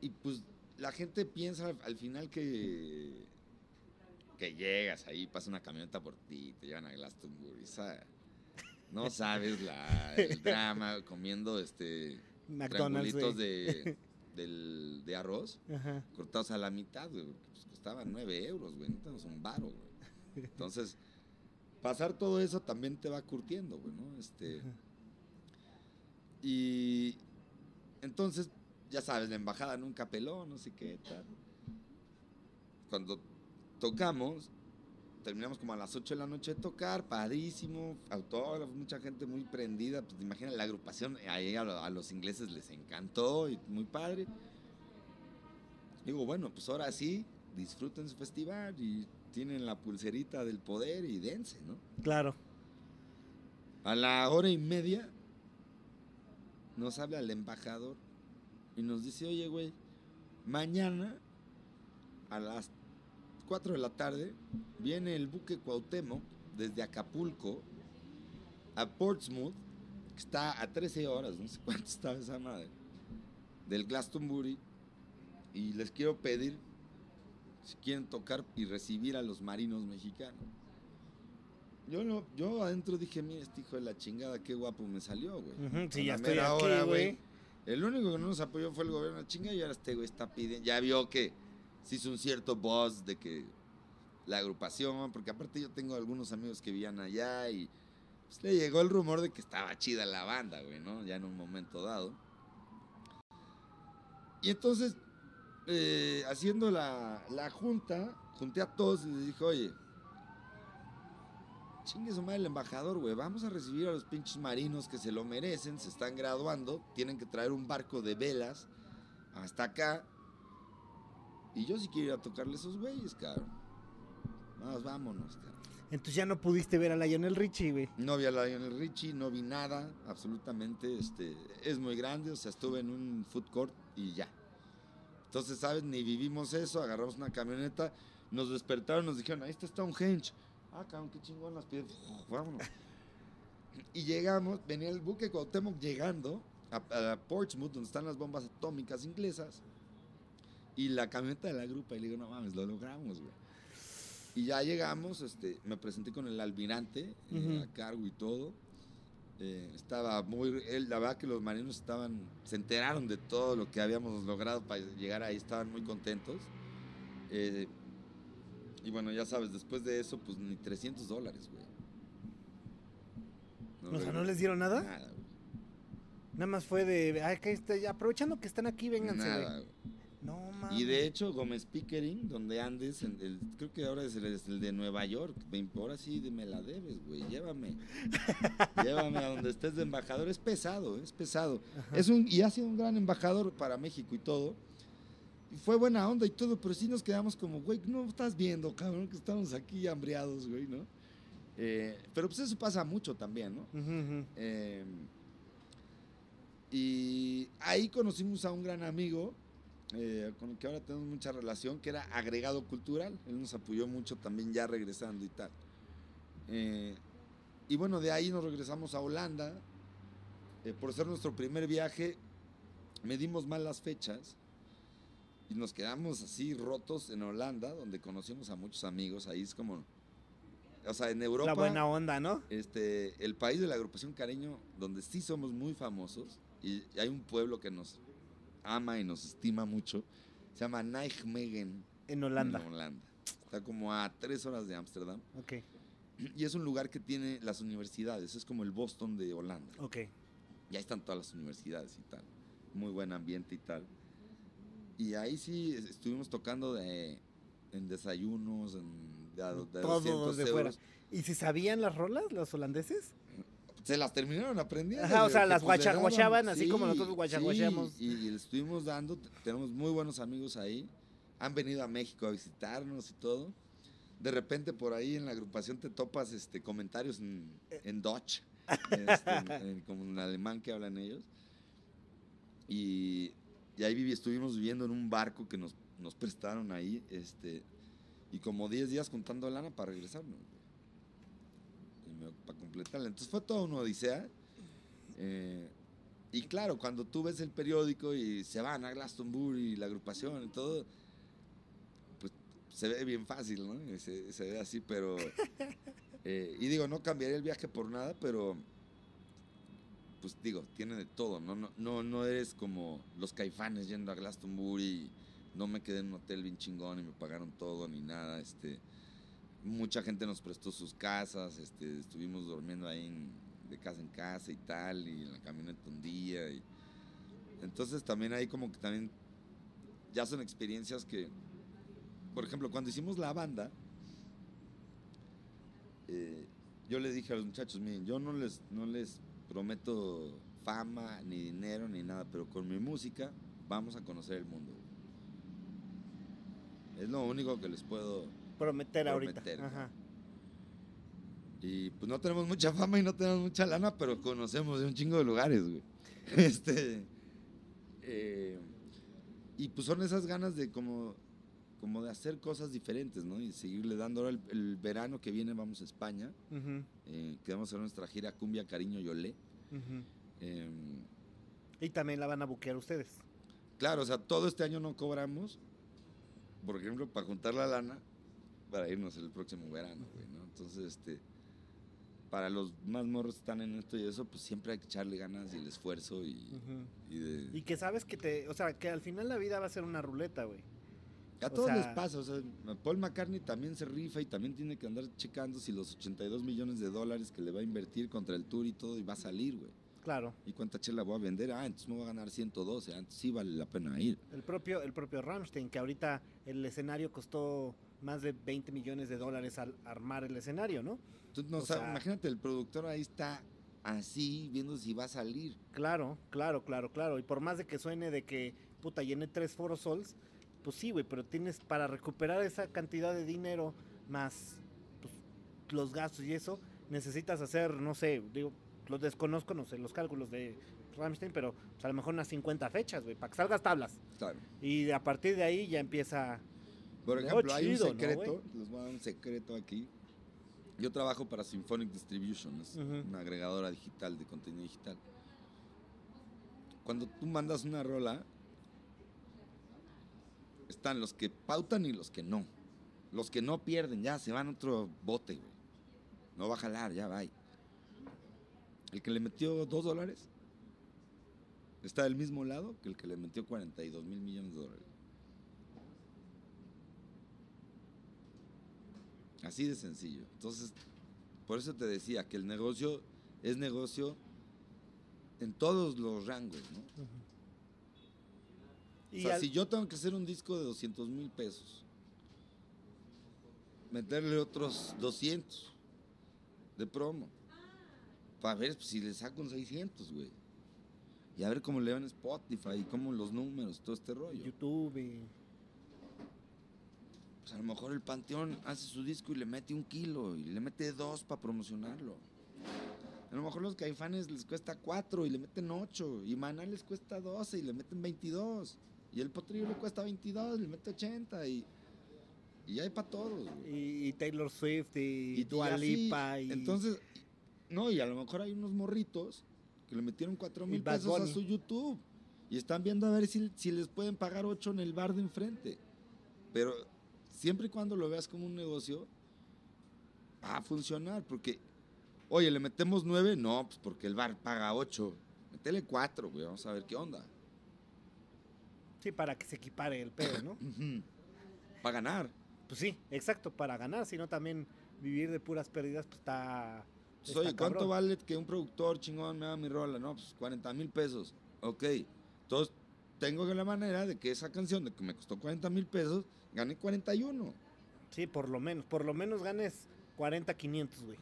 y pues la gente piensa al, al final que, que llegas ahí, pasa una camioneta por ti, te llevan a Glastonbury. o sea, no sabes la, el drama comiendo este McDonald's, triangulitos de, del- de arroz Ajá. cortados a la mitad, güey, pues, costaban 9 euros, güey, no tenemos un varo, güey. Entonces, pasar todo eso también te va curtiendo, güey, ¿no? Este, Ajá. y entonces, ya sabes, la embajada nunca peló, no sé qué, tal. Cuando tocamos, terminamos como a las 8 de la noche de tocar, padrísimo, autógrafos, mucha gente muy prendida, pues imagina la agrupación, ahí a los ingleses les encantó y muy padre. Digo, bueno, pues ahora sí, disfruten su festival y tienen la pulserita del poder y dense, ¿no? Claro. A la hora y media nos habla el embajador y nos dice, oye, güey, mañana a las 4 de la tarde viene el buque Cuauhtémoc desde Acapulco a Portsmouth, que está a 13 horas, no sé cuánto estaba esa madre, del Glastonbury, y les quiero pedir si quieren tocar y recibir a los marinos mexicanos. Yo, no, yo adentro dije, mira, este hijo de la chingada, qué guapo me salió, güey. Ujú, Sí, A ya estoy aquí, güey. El único que no nos apoyó fue el gobierno de chinga y ahora este güey está pidiendo, ya vio que se hizo un cierto buzz de que la agrupación, porque aparte yo tengo algunos amigos que vivían allá y pues, le llegó el rumor de que estaba chida la banda, güey, ¿no? Ya en un momento dado. Y entonces, eh, haciendo la, la junta, junté a todos y les dije, oye, chingue su madre el embajador, güey, vamos a recibir a los pinches marinos que se lo merecen, se están graduando, tienen que traer un barco de velas hasta acá. Y yo sí quiero ir a tocarle a esos güeyes, cabrón. Vamos, vámonos, cabrón. Entonces ya no pudiste ver a Lionel Richie, güey. No vi a Lionel Richie, no vi nada, absolutamente. Este, es muy grande, o sea, estuve en un food court y ya. Entonces, ¿sabes? Ni vivimos eso, agarramos una camioneta, nos despertaron, nos dijeron, ahí está Stonehenge. Ah, cabrón, qué chingón las piedras. Vámonos. Y llegamos, venía el buque Cuauhtémoc llegando a, a Portsmouth, donde están las bombas atómicas inglesas. Y la camioneta de la grupa, y le digo, no mames, lo logramos, güey. Y ya llegamos, este, me presenté con el almirante eh, Ujú. a cargo y todo. Eh, estaba muy, él, la verdad que los marinos estaban, se enteraron de todo lo que habíamos logrado para llegar ahí, estaban muy contentos. Eh, y bueno, ya sabes, después de eso, pues ni 300 dólares, güey. O sea, ¿no les dieron nada? Nada, güey. Nada más fue de, ay, que está, aprovechando que están aquí, vénganse, Nada, güey. güey. Mames. Y de hecho, Gómez Pickering, donde andes, en el- creo que ahora es el, es el de Nueva York. Ahora sí me la debes, güey. Llévame. Llévame a donde estés de embajador. Es pesado, es pesado. Ajá. Es un, y ha sido un gran embajador para México y todo. Y fue buena onda y todo, pero sí nos quedamos como, güey, no estás viendo, cabrón, que estamos aquí hambriados, güey, ¿no? Eh, pero pues eso pasa mucho también, ¿no? Ujú, ujú. Eh, y ahí conocimos a un gran amigo eh, con el que ahora tenemos mucha relación, que era agregado cultural. Él nos apoyó mucho también ya regresando y tal. Eh, y bueno, de ahí nos regresamos a Holanda. Eh, por ser nuestro primer viaje, medimos mal las fechas y nos quedamos así rotos en Holanda, donde conocimos a muchos amigos. Ahí es como, o sea, en Europa La buena onda, ¿no? este, el país de la agrupación Cariño, donde sí somos muy famosos, y hay un pueblo que nos ama y nos estima mucho, se llama Nijmegen, En Holanda. en Holanda. Está como a tres horas de Ámsterdam, Ok, y es un lugar que tiene las universidades, es como el Boston de Holanda. ok. Y ahí están todas las universidades y tal. Muy buen ambiente y tal. Y ahí sí es- estuvimos tocando de, en desayunos, en, de, de Todos 200 de fuera. ¿Y si sabían las rolas, los holandeses? Se las terminaron aprendiendo. Ajá, o sea, las pues, guachaguachaban, así como nosotros guachaguacheamos. sí, y, y le estuvimos dando, tenemos muy buenos amigos ahí. Han venido a México a visitarnos y todo. De repente por ahí en la agrupación te topas este, comentarios en, en Dutch, este, en- en- como en alemán que hablan ellos. Y, y ahí viví, estuvimos viviendo en un barco que nos, nos prestaron ahí, este, y como 10 días contando lana para regresarnos. güey. Y me- para completarla. Entonces fue toda una odisea. eh, y claro, cuando tú ves el periódico y se van a Glastonbury y la agrupación y todo, pues se ve bien fácil, ¿no? Y Se, se ve así, pero... eh, y digo, no cambiaría el viaje por nada, pero... Pues digo, tiene de todo, ¿no? No, no, no eres como los caifanes yendo a Glastonbury, no me quedé en un hotel bien chingón y me pagaron todo ni nada, este... Mucha gente nos prestó sus casas, este, estuvimos durmiendo ahí en- de casa en casa y tal, y en la camioneta un día. Y, entonces también ahí como que también ya son experiencias que, por ejemplo, cuando hicimos la banda, eh, yo le dije a los muchachos, miren, yo no les, no les prometo fama, ni dinero, ni nada, pero con mi música vamos a conocer el mundo. Es lo único que les puedo Prometer ahorita. Prometer, Ajá. Y pues no tenemos mucha fama y no tenemos mucha lana, pero conocemos de un chingo de lugares, güey. Este. eh, y pues son esas ganas de como, como de hacer cosas diferentes, ¿no? Y seguirle dando. Ahora el, el verano que viene vamos a España, eh, que vamos a hacer nuestra gira Cumbia Cariño Yolé. ujú. Eh, Y también la van a buquear ustedes. claro, o sea, todo este año no cobramos, por ejemplo, para juntar la lana para irnos el próximo verano, güey, ¿no? Entonces, este, para los más morros que están en esto y eso, pues siempre hay que echarle ganas y el esfuerzo y, y de... Y que sabes que te, o sea, que al final la vida va a ser una ruleta, güey. A O todos les pasa, o sea, Paul McCartney también se rifa y también tiene que andar checando si los 82 millones de dólares que le va a invertir contra el tour y todo y va a salir, güey. Claro. ¿Y cuánta chela voy a vender? Ah, entonces me voy a ganar 112, ah, entonces sí vale la pena ir. El propio, el propio Rammstein, que ahorita el escenario costó más de 20 millones de dólares al armar el escenario, ¿no? Tú no O sabes, sea- imagínate, el productor ahí está así, viendo si va a salir. Claro, claro, claro, claro. Y por más de que suene de que, puta, llené tres foros sols, pues sí, güey, pero tienes para recuperar esa cantidad de dinero más pues, los gastos y eso, necesitas hacer, no sé, digo, los desconozco, no sé, los cálculos de Rammstein, pero pues, a lo mejor unas 50 fechas, güey, para que salgas tablas. Claro. Y a partir de ahí ya empieza... Por ejemplo, hay un chido, ¿no, secreto, güey? les voy a dar un secreto aquí. Yo trabajo para Symphonic Distribution, es una agregadora digital de contenido digital. Cuando tú mandas una rola, están los que pautan y los que no. Los que no pierden, ya se van a otro bote, güey. No va a jalar, ya va. El que le metió dos dólares está del mismo lado que el que le metió 42 mil millones de dólares. Así de sencillo. Entonces, por eso te decía que el negocio es negocio en todos los rangos, ¿no? O sea, al- si yo tengo que hacer un disco de 200 mil pesos, meterle otros 200 de promo, para ver si le saco un 600, güey. Y a ver cómo le van Spotify y cómo los números, todo este rollo. YouTube y... Pues a lo mejor el Panteón hace su disco y le mete un kilo y le mete dos para promocionarlo. A lo mejor los caifanes les cuesta cuatro y le meten ocho. Y Maná les cuesta 12 y le meten 22. Y el potrillo le cuesta 22 y le mete 80. Y, y hay para todos. Y, y Taylor Swift y, Y Dua Lipa y... Entonces, no, y a lo mejor hay unos morritos que le metieron cuatro mil pesos a su YouTube. Y están viendo a ver si, si les pueden pagar ocho en el bar de enfrente. Pero siempre y cuando lo veas como un negocio, va a funcionar. Porque, oye, le metemos nueve, no, pues porque el bar paga ocho. Métele cuatro, güey, vamos a ver qué onda. Sí, para que se equipare el pedo, ¿no? Para ganar. Pues sí, exacto, para ganar, sino también vivir de puras pérdidas, pues está... Pues, oye, ¿cuánto cabrón. vale que un productor chingón me haga mi rola? No, pues 40 mil pesos. Ok. Entonces, tengo la manera de que esa canción de que me costó 40 mil pesos, gane 41. Sí, por lo menos, por lo menos ganes 40, 500, güey.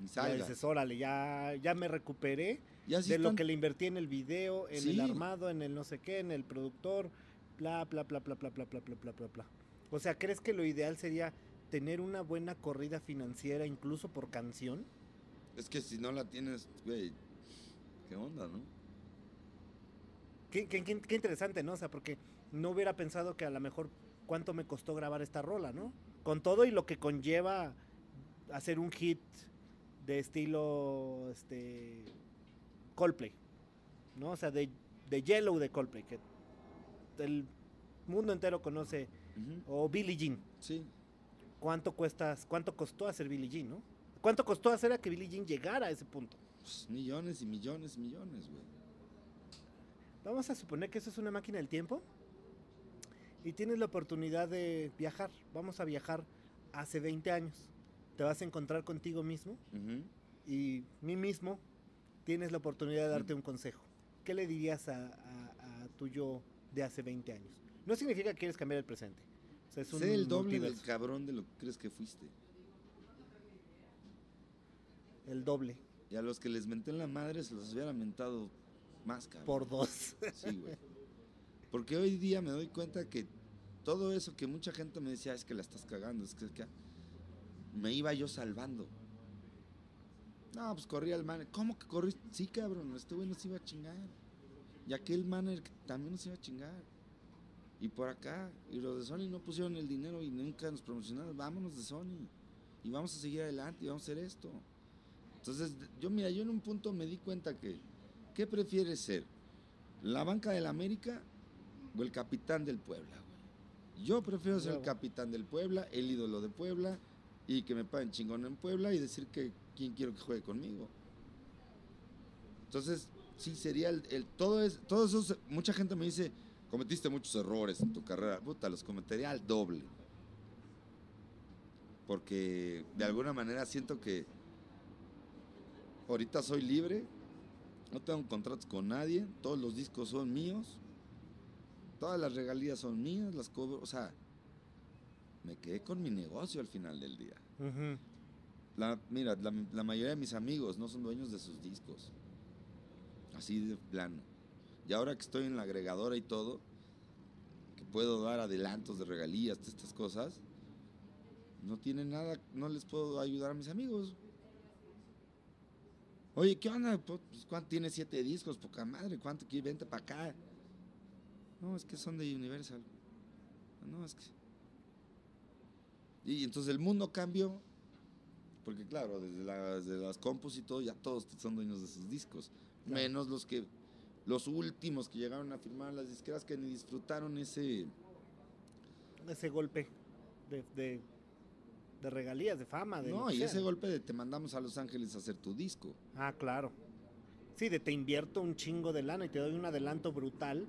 Y Ya salga. dices, órale, ya, ya me recuperé de lo que le invertí en el video, en Sí. el armado, en el no sé qué, en el productor, bla, bla, bla, bla, bla, bla, bla, bla, bla, bla, bla. O sea, ¿crees que lo ideal sería tener una buena corrida financiera incluso por canción? Es que si no la tienes, güey, ¿qué onda, no? Qué, qué- qué- qué interesante, ¿no? O sea, porque no hubiera pensado que a lo mejor cuánto me costó grabar esta rola, ¿no? Con todo y lo que conlleva hacer un hit de estilo este Coldplay, ¿no? O sea, de, de Yellow de Coldplay, que el mundo entero conoce, o Billie Jean. Sí. ¿Cuánto cuesta, cuánto costó hacer Billie Jean, no? ¿Cuánto costó hacer a que Billie Jean llegara a ese punto? Pues, millones y millones y millones, güey. Vamos a suponer que eso es una máquina del tiempo y tienes la oportunidad de viajar. Vamos a viajar hace 20 años. Te vas a encontrar contigo mismo y mí mismo tienes la oportunidad de darte un consejo. ¿Qué le dirías a, a- a tu yo de hace 20 años? No significa que quieres cambiar el presente. O sea, es un Sé el doble del cabrón de lo que crees que fuiste. el doble Y a los que les menté en la madre se los hubiera mentado más, cabrón. por dos. Sí, güey. Porque hoy día me doy cuenta que todo eso que mucha gente me decía, es que la estás cagando, es que, es que-". me iba yo salvando. No, pues corría el manager. ¿Cómo que corriste? Sí, cabrón, este güey nos iba a chingar. Y aquel manager también nos iba a chingar. Y por acá, y los de Sony no pusieron el dinero y nunca nos promocionaron. Vámonos de Sony. Y vamos a seguir adelante y vamos a hacer esto. Entonces, yo, mira, yo en un punto me di cuenta que, ¿qué prefieres ser? ¿La banca del América o el capitán del Puebla, güey? Yo prefiero ser el capitán del Puebla, el ídolo de Puebla, y que me paguen chingón en Puebla y decir que quién quiero que juegue conmigo. Entonces, sí sería el, el- todo es, todo eso, mucha gente me dice, Cometiste muchos errores en tu carrera. Puta, los cometería al doble. Porque de alguna manera siento que ahorita soy libre, no tengo contratos con nadie, todos los discos son míos, todas las regalías son mías, las cobro, o sea, me quedé con mi negocio al final del día. La, mira, la, la mayoría de mis amigos no son dueños de sus discos. Así de plano. Y ahora que estoy en la agregadora y todo, que puedo dar adelantos de regalías, de estas cosas, no tienen nada, no les puedo ayudar a mis amigos. Oye, ¿qué onda? Pues, ¿cuánto tiene siete discos? Poca madre, ¿cuánto? Vente para acá. No, es que son de Universal. No, es que. Y entonces el mundo cambió. Porque claro, desde, la- desde las compus y todo, ya todos son dueños de sus discos. Claro. Menos los que. Los últimos que llegaron a firmar las disqueras que ni disfrutaron ese. Ese golpe de, de, de regalías, de fama. De No, y sea. ese golpe de te mandamos a Los Ángeles a hacer tu disco. Ah, claro. Sí, de te invierto un chingo de lana y te doy un adelanto brutal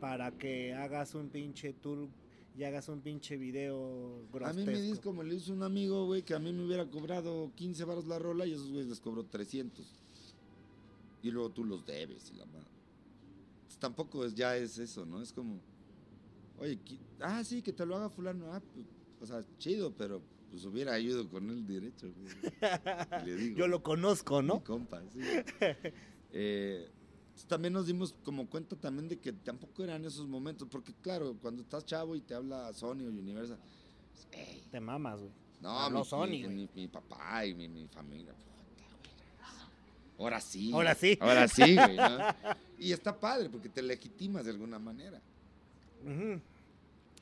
para que hagas un pinche tour y hagas un pinche video A grotesco. mí mi disco me lo hizo un amigo, güey, que a mí me hubiera cobrado 15 baros la rola y a esos güeyes les cobró 300. Y luego tú los debes y la madre. Entonces, tampoco es, ya es eso, ¿no? Es como, oye, ah, sí, que te lo haga fulano. Ah, pues, o sea, chido, pero pues hubiera ido con él derecho. güey. Le digo, Yo lo conozco, mi ¿no? compa, sí. Eh, entonces, también nos dimos como cuenta también de que tampoco eran esos momentos, porque claro, cuando estás chavo y te habla Sony o Universal, pues, "Ey, Te mamas, güey. no, mi, Sony, mi- güey. mi- mi papá y mi, mi familia. Ahora sí. Ahora sí. Ahora sí, güey. ¿no? Y está padre porque te legitimas de alguna manera.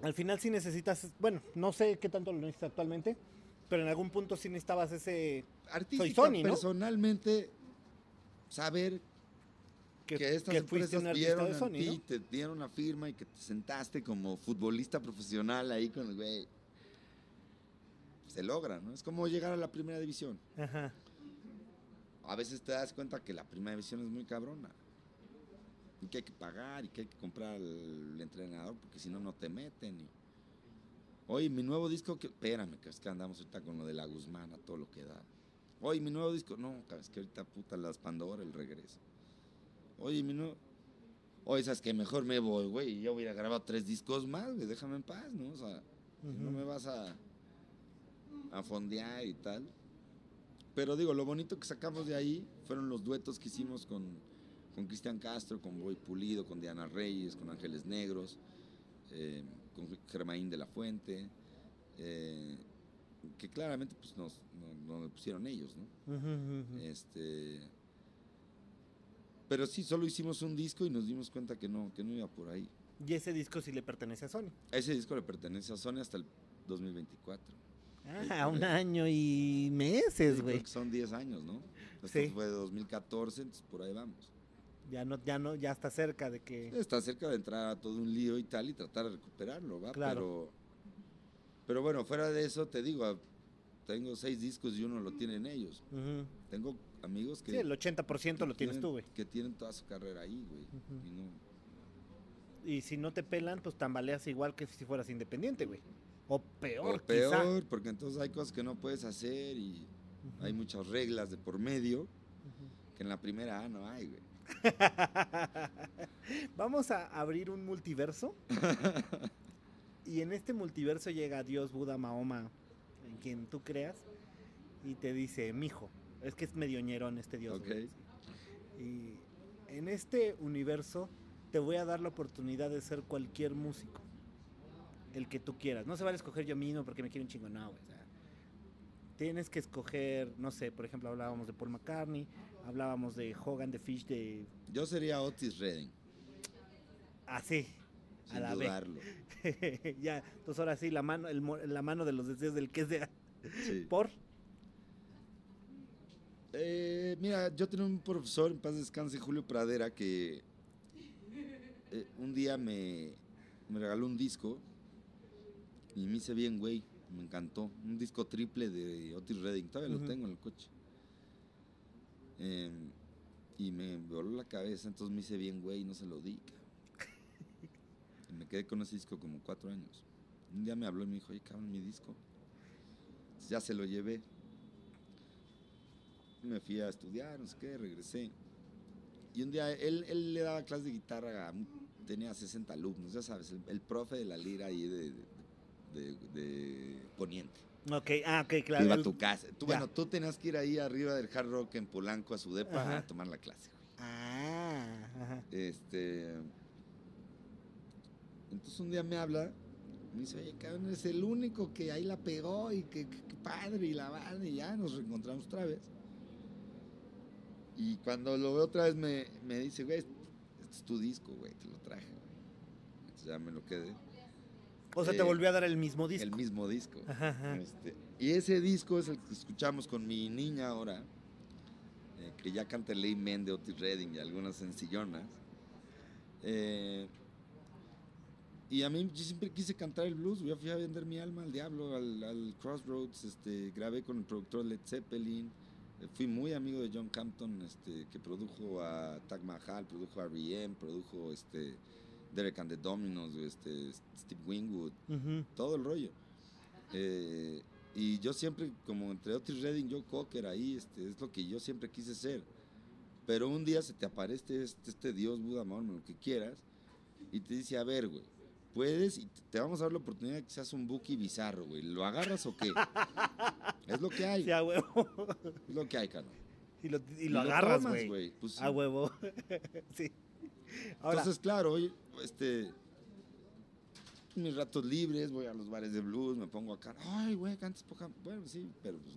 Al final sí necesitas, bueno, no sé qué tanto lo necesitas actualmente, pero en algún punto sí necesitabas ese Artística, Sony, ¿no? personalmente, saber que, que, estas que fuiste empresas un artista vieron de en Sony, ti, ¿no? te dieron una firma y que te sentaste como futbolista profesional ahí con el güey. Se logra, ¿no? Es como llegar a la primera división. Ajá. a veces te das cuenta que la primera división es muy cabrona. Y que hay que pagar y que hay que comprar al entrenador porque si no, no te meten. Y... Oye, mi nuevo disco, que... espérame, que es que andamos ahorita con lo de la Guzmán a todo lo que da. Oye, mi nuevo disco, no, es que ahorita puta las Pandora, el regreso. Oye, mi nuevo... Oye, sabes que mejor me voy, güey, y yo voy a grabar tres discos más, güey, déjame en paz, ¿no? O sea, no me vas a, a fondear y tal. Pero digo, lo bonito que sacamos de ahí fueron los duetos que hicimos con, con Cristian Castro, con Boy Pulido, con Diana Reyes, con Ángeles Negros, eh, con Germaín de la Fuente, eh, que claramente pues, nos, nos, nos pusieron ellos, ¿no? Este, pero sí, solo hicimos un disco y nos dimos cuenta que no, que no iba por ahí. Y ese disco sí le pertenece a Sony. Ese disco le pertenece a Sony hasta el 2024. Ah, un año y meses, güey. son 10 años, ¿no? Esto Sí. fue de 2014, entonces por ahí vamos. Ya no, ya no, ya está cerca de que. Está cerca de entrar a todo un lío y tal y tratar de recuperarlo, ¿va? Claro. Pero, pero bueno, fuera de eso, te digo, tengo seis discos y uno lo tienen ellos. Ujú. Tengo amigos que... Sí, el 80% que lo tienes tú, güey. Que tienen toda su carrera ahí, güey. Y no... Y si no te pelan, pues tambaleas igual que si fueras independiente, güey. O peor, o peor, quizá. porque entonces hay cosas que no puedes hacer y hay muchas reglas de por medio que en la primera A no hay, güey. Vamos a abrir un multiverso. y en este multiverso llega Dios, Buda, Mahoma, en quien tú creas, y te dice, mijo, es que es medio ñerón este Dios. güey". Ok. Y en este universo te voy a dar la oportunidad de ser cualquier músico. El que tú quieras. No se vale escoger yo mismo porque me quiero un chingo, no, o sea, tienes que escoger, no sé, por ejemplo, hablábamos de Paul McCartney, hablábamos de Hogan, de Fish, de... Yo sería Otis Redding, Así, a sin la vez. ya, entonces ahora sí, la mano, el la mano de los deseos del que. Sí. Por... Eh, mira, yo tenía un profesor, en paz descanse, Julio Pradera, que eh, un día me, me regaló un disco y me hice bien, güey. Me encantó. Un disco triple de Otis Redding. Todavía lo tengo en el coche. Em, y me voló la cabeza, entonces me hice bien, güey, y no se lo di. Y me quedé con ese disco como cuatro años. Un día me habló y me dijo, oye, cabrón, mi disco. Ya se lo llevé. Me fui a estudiar, no sé qué, regresé. Y un día él, él le daba clases de guitarra, tenía 60 alumnos, ya sabes, el, el profe de la lira ahí de, de- de- de Poniente. Ok, ah, ok, claro. Iba a tu casa. Tú, Ya. bueno, tú tenías que ir ahí arriba del Hard Rock en Polanco a su depa Ajá. a tomar la clase. güey. Ah, ajá. Este. Entonces un día me habla, me dice, oye, cabrón, eres el único que ahí la pegó y que, que- que padre y la banda y ya nos reencontramos otra vez. Y cuando lo veo otra vez me, me dice, güey, este es tu disco, güey, te lo traje, güey. Entonces ya me lo quedé. O sea, te Eh, volvió a dar el mismo disco. El mismo disco. Ajá, ajá. Este, y ese disco es el que escuchamos con mi niña ahora, eh, que ya canta Ley Men de Otis Redding y algunas sencillonas. Eh, y a mí yo siempre quise cantar el blues, yo fui a vender mi alma al diablo, al, al Crossroads, este, grabé con el productor Led Zeppelin, fui muy amigo de John Campton, este, que produjo a Tag Mahal, produjo a R.E.M., produjo este, Derek and the Dominos, este, Steve Wingwood, Ujú. todo el rollo. Eh, y yo siempre, como entre Otis Redding, Joe Cocker ahí, este, es lo que yo siempre quise ser. Pero un día se te aparece este, este Dios, Buda, Mahoma, lo que quieras, y te dice, a ver, güey, puedes y te- vamos a dar la oportunidad de que seas un Buki bizarro, güey. ¿Lo agarras o qué? es lo que hay, Sí, a huevo. es lo que hay, cano. Y lo, y lo agarras, tomas, güey. Pues. A huevo. sí. Ahora, Entonces, claro, hoy, este, mis ratos libres, voy a los bares de blues, me pongo acá, ay, güey, cantas poca, bueno, sí, pero pues,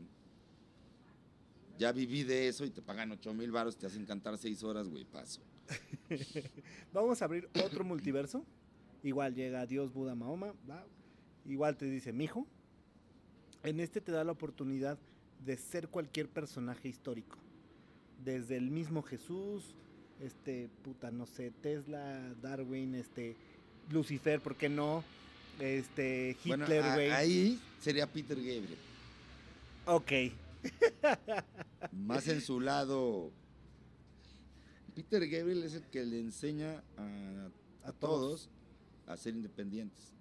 ya viví de eso y te pagan 8 mil baros, te hacen cantar 6 horas, güey, paso. vamos a abrir otro multiverso. Igual llega Dios, Buda, Mahoma. Igual te dice, mijo. En este te da la oportunidad de ser cualquier personaje histórico. Desde el mismo Jesús, este, puta, no sé, Tesla, Darwin, este, Lucifer, ¿por qué no? Este, Hitler, güey. ahí sería Peter Gabriel, Ok. más en su lado. Peter Gabriel es el que le enseña a, a A todos a ser independientes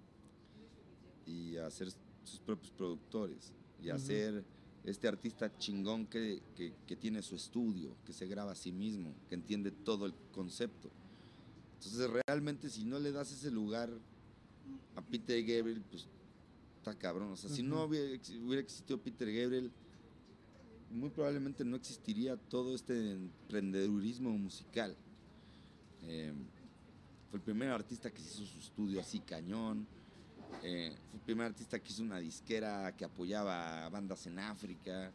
y a ser sus propios productores y a Ujú. ser este artista chingón que, que- que tiene su estudio, que se graba a sí mismo, que entiende todo el concepto. Entonces realmente si no le das ese lugar a Peter Gabriel, pues está cabrón. O sea, si no hubiera, ex- hubiera existido Peter Gabriel, muy probablemente no existiría todo este emprendedurismo musical. Eh, fue el primer artista que hizo su estudio así cañón. Eh, fue el primer artista que hizo una disquera que apoyaba a bandas en África.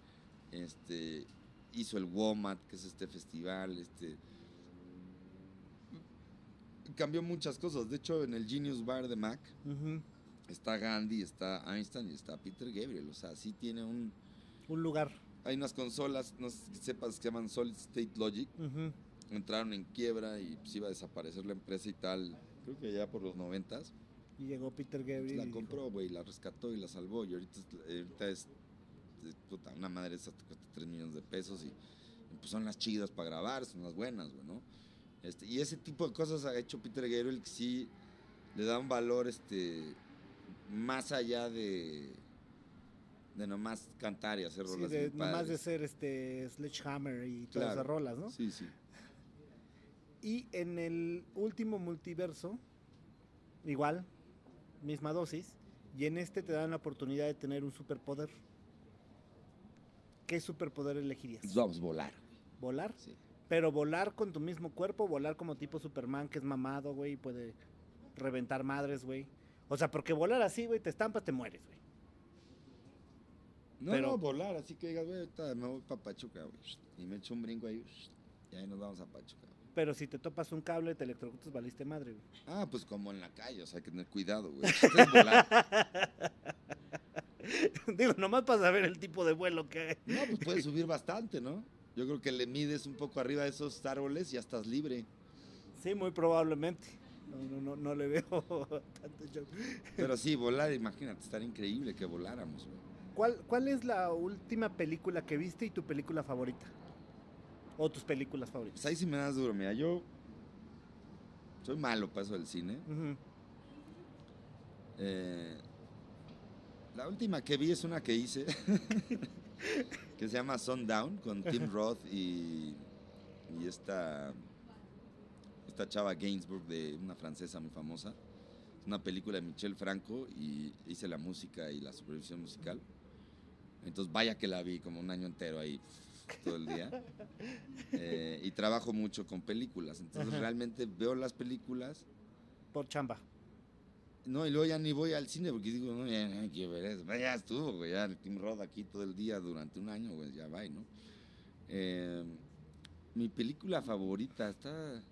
Este, hizo el WOMAT, que es este festival. Este, cambió muchas cosas. De hecho, en el Genius Bar de Mac está Gandhi, está Einstein y está Peter Gabriel. O sea, sí tiene un... Un lugar. Hay unas consolas, no sé si sepas, que se llaman Solid State Logic. Ujú. Entraron en quiebra y pues iba a desaparecer la empresa y tal. Creo que ya por los noventas. Y llegó Peter Pues Gabriel. y la compró, güey, la rescató y la salvó. Y ahorita, es- ahorita es, es, puta, una madre esa te cuesta 3 millones de pesos y, y, pues son las chidas para grabar, son las buenas, güey, ¿no? Este, y ese tipo de cosas ha hecho Peter Gabriel que sí le da un valor este más allá de de nomás cantar y hacer Sí, rolas de, bien nomás de ser este Sledgehammer y todas Claro. esas rolas, ¿no? Sí, sí. Y en el último multiverso, igual, misma dosis, y en este te dan la oportunidad de tener un superpoder. ¿Qué superpoder elegirías? Pues vamos volar. ¿Volar? Sí. Pero volar con tu mismo cuerpo, volar como tipo Superman, que es mamado, güey, y puede reventar madres, güey. O sea, porque volar así, güey, te estampas, te mueres, güey. No, Pero- no, volar, así que digas, güey, ahorita me voy para Pachuca, güey. Y me echo un brinco ahí, y ahí nos vamos a Pachuca. Pero si te topas un cable, te electrocutas, valiste madre, güey. Ah, pues como en la calle, o sea, hay que tener cuidado, güey. Digo, nomás para saber el tipo de vuelo que hay. No, pues puedes subir bastante, ¿no? Yo creo que le mides un poco arriba de esos árboles y ya estás libre. Sí, muy probablemente. No, no, no, no le veo tanto show. Pero sí, volar, imagínate, estaría increíble que voláramos, güey. ¿Cuál, ¿Cuál es la última película que viste y tu película favorita? O tus películas favoritas. Pues ahí sí me das duro, mira, yo soy malo para eso del cine. Eh, la última que vi es una que hice, que se llama Sundown, con Tim Roth y, y esta, esta chava Gainsbourg, de una francesa muy famosa. Es una película de Michel Franco y hice la música y la supervisión musical. Entonces vaya que la vi como un año entero ahí todo el día. Eh, y trabajo mucho con películas. Entonces Ajá. realmente veo las películas. Por chamba. No, y luego ya ni voy al cine porque digo, no, ya no quiero ver eso. Ya estuvo, güey. Ya el Tim Roth aquí todo el día durante un año, güey. Ya va, ¿no? Eh, mi película favorita está.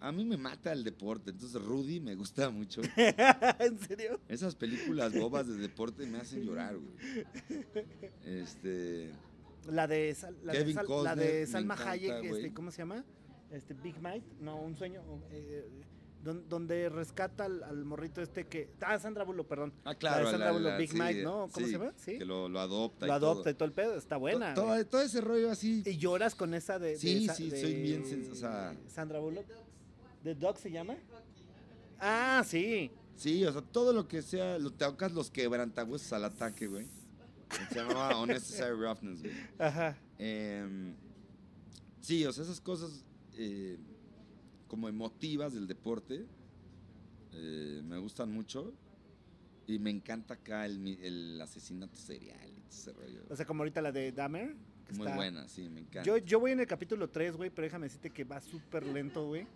A mí me mata el deporte. Entonces Rudy me gusta mucho. ¿En serio? Esas películas bobas de deporte me hacen llorar, güey. Este. La de, Sal- la de, la Salma encanta, Hayek, este. ¿cómo se llama? Este, Big Might, no, un sueño, eh, don- donde rescata al, al morrito este que, ah, Sandra Bullock, perdón. Ah, claro. de Sandra la- Bullock, la- Big sí, Might, ¿no? ¿Cómo sí, se llama? Sí. Que lo, lo adopta. Lo y adopta todo. y todo el pedo, está buena. Güey. todo, todo ese rollo así. Y lloras con esa de, de Sí, Sa- sí, de soy bien o sea- Sandra Bullock. ¿The Dog se llama? Ah, sí. Sí, o sea, todo lo que sea, lo tocas los quebrantahuesos al ataque, güey. Se llamaba Unnecessary Roughness, güey. Ajá. Em, sí, o sea, esas cosas eh, como emotivas del deporte eh, me gustan mucho. Y me encanta acá el, asesinato serial ese rollo. O sea, como ahorita la de Dahmer. que Muy está- buena, sí, me encanta. Yo, yo voy en el capítulo 3, güey, pero déjame decirte que va súper lento, güey.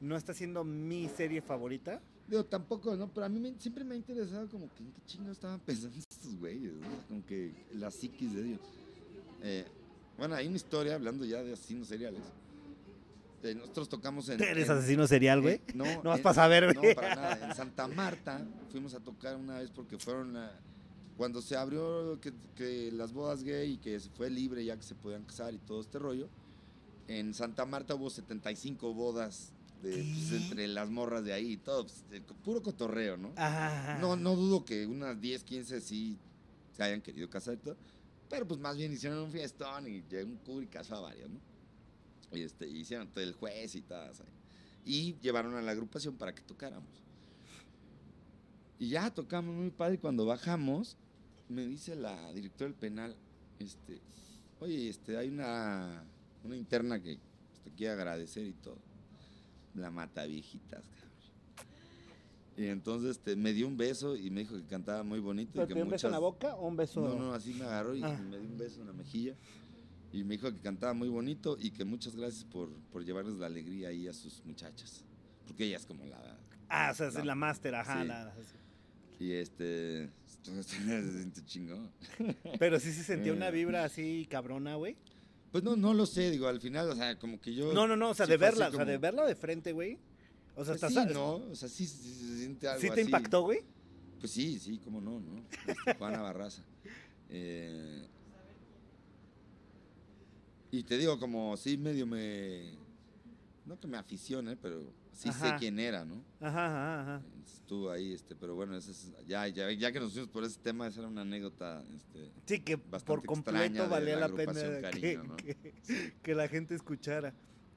No está siendo mi serie favorita. Digo, tampoco, ¿no? Pero a mí me- siempre me ha interesado como que en qué chingo estaban pensando estos güeyes, ¿no? Como que la psiquis de ellos. Eh, bueno, hay una historia, hablando ya de asesinos seriales. Eh, nosotros tocamos en... ¿Eres en- asesino serial, güey? eh, no, No vas en- para saber, No, güey. para nada. En Santa Marta fuimos a tocar una vez porque fueron a- Cuando se abrió que, que las bodas gay y que se fue libre ya que se podían casar y todo este rollo, en Santa Marta hubo 75 bodas de, pues, entre las morras de ahí y todo, pues, de- puro cotorreo, ¿no? Ajá. No, no dudo que unas 10, 15 sí se hayan querido casar y todo, pero pues más bien hicieron un fiestón y llegó un cura y casó a varios, ¿no? Y este, hicieron todo el juez y tal, ¿sabes? y llevaron a la agrupación para que tocáramos. Y ya tocamos muy padre y cuando bajamos, me dice la directora del penal, este, oye, este, hay una, una interna que te quiere agradecer y todo. La mata viejitas, cabrón. Y entonces este, me dio un beso y me dijo que cantaba muy bonito. ¿Pero y que te dio un beso en la boca o un beso? no, no, así me agarró y Ah. me dio un beso en la mejilla. Y me dijo que cantaba muy bonito y que muchas gracias por, por llevarles la alegría ahí a sus muchachas. Porque ella es como la... Ah, o sea, es la- máster, ajá. sí. la- Y este... Entonces se siente chingón. Pero sí se sentía una Eh. vibra así cabrona, güey. Pues no, no lo sé, digo, al final, o sea, como que yo... No, no, no, o sea, de verla, o sea, de verla de frente, güey. O sea, Pues estás- sí, ¿no? O sea, sí, sí se siente algo ¿Sí te así. impactó, güey? Pues sí, sí, cómo no, ¿no? Este, Juana Barraza. Eh, y te digo, como sí medio me... No que me aficione, pero sí sé quién era, ¿no? Ajá, ajá, ajá. Estuvo ahí, este, pero bueno, ese es- ya, ya, ya que nos fuimos por ese tema, esa era una anécdota, este, Sí, que por completo valía la la, pena que, Cariño, ¿no? que- que la gente escuchara.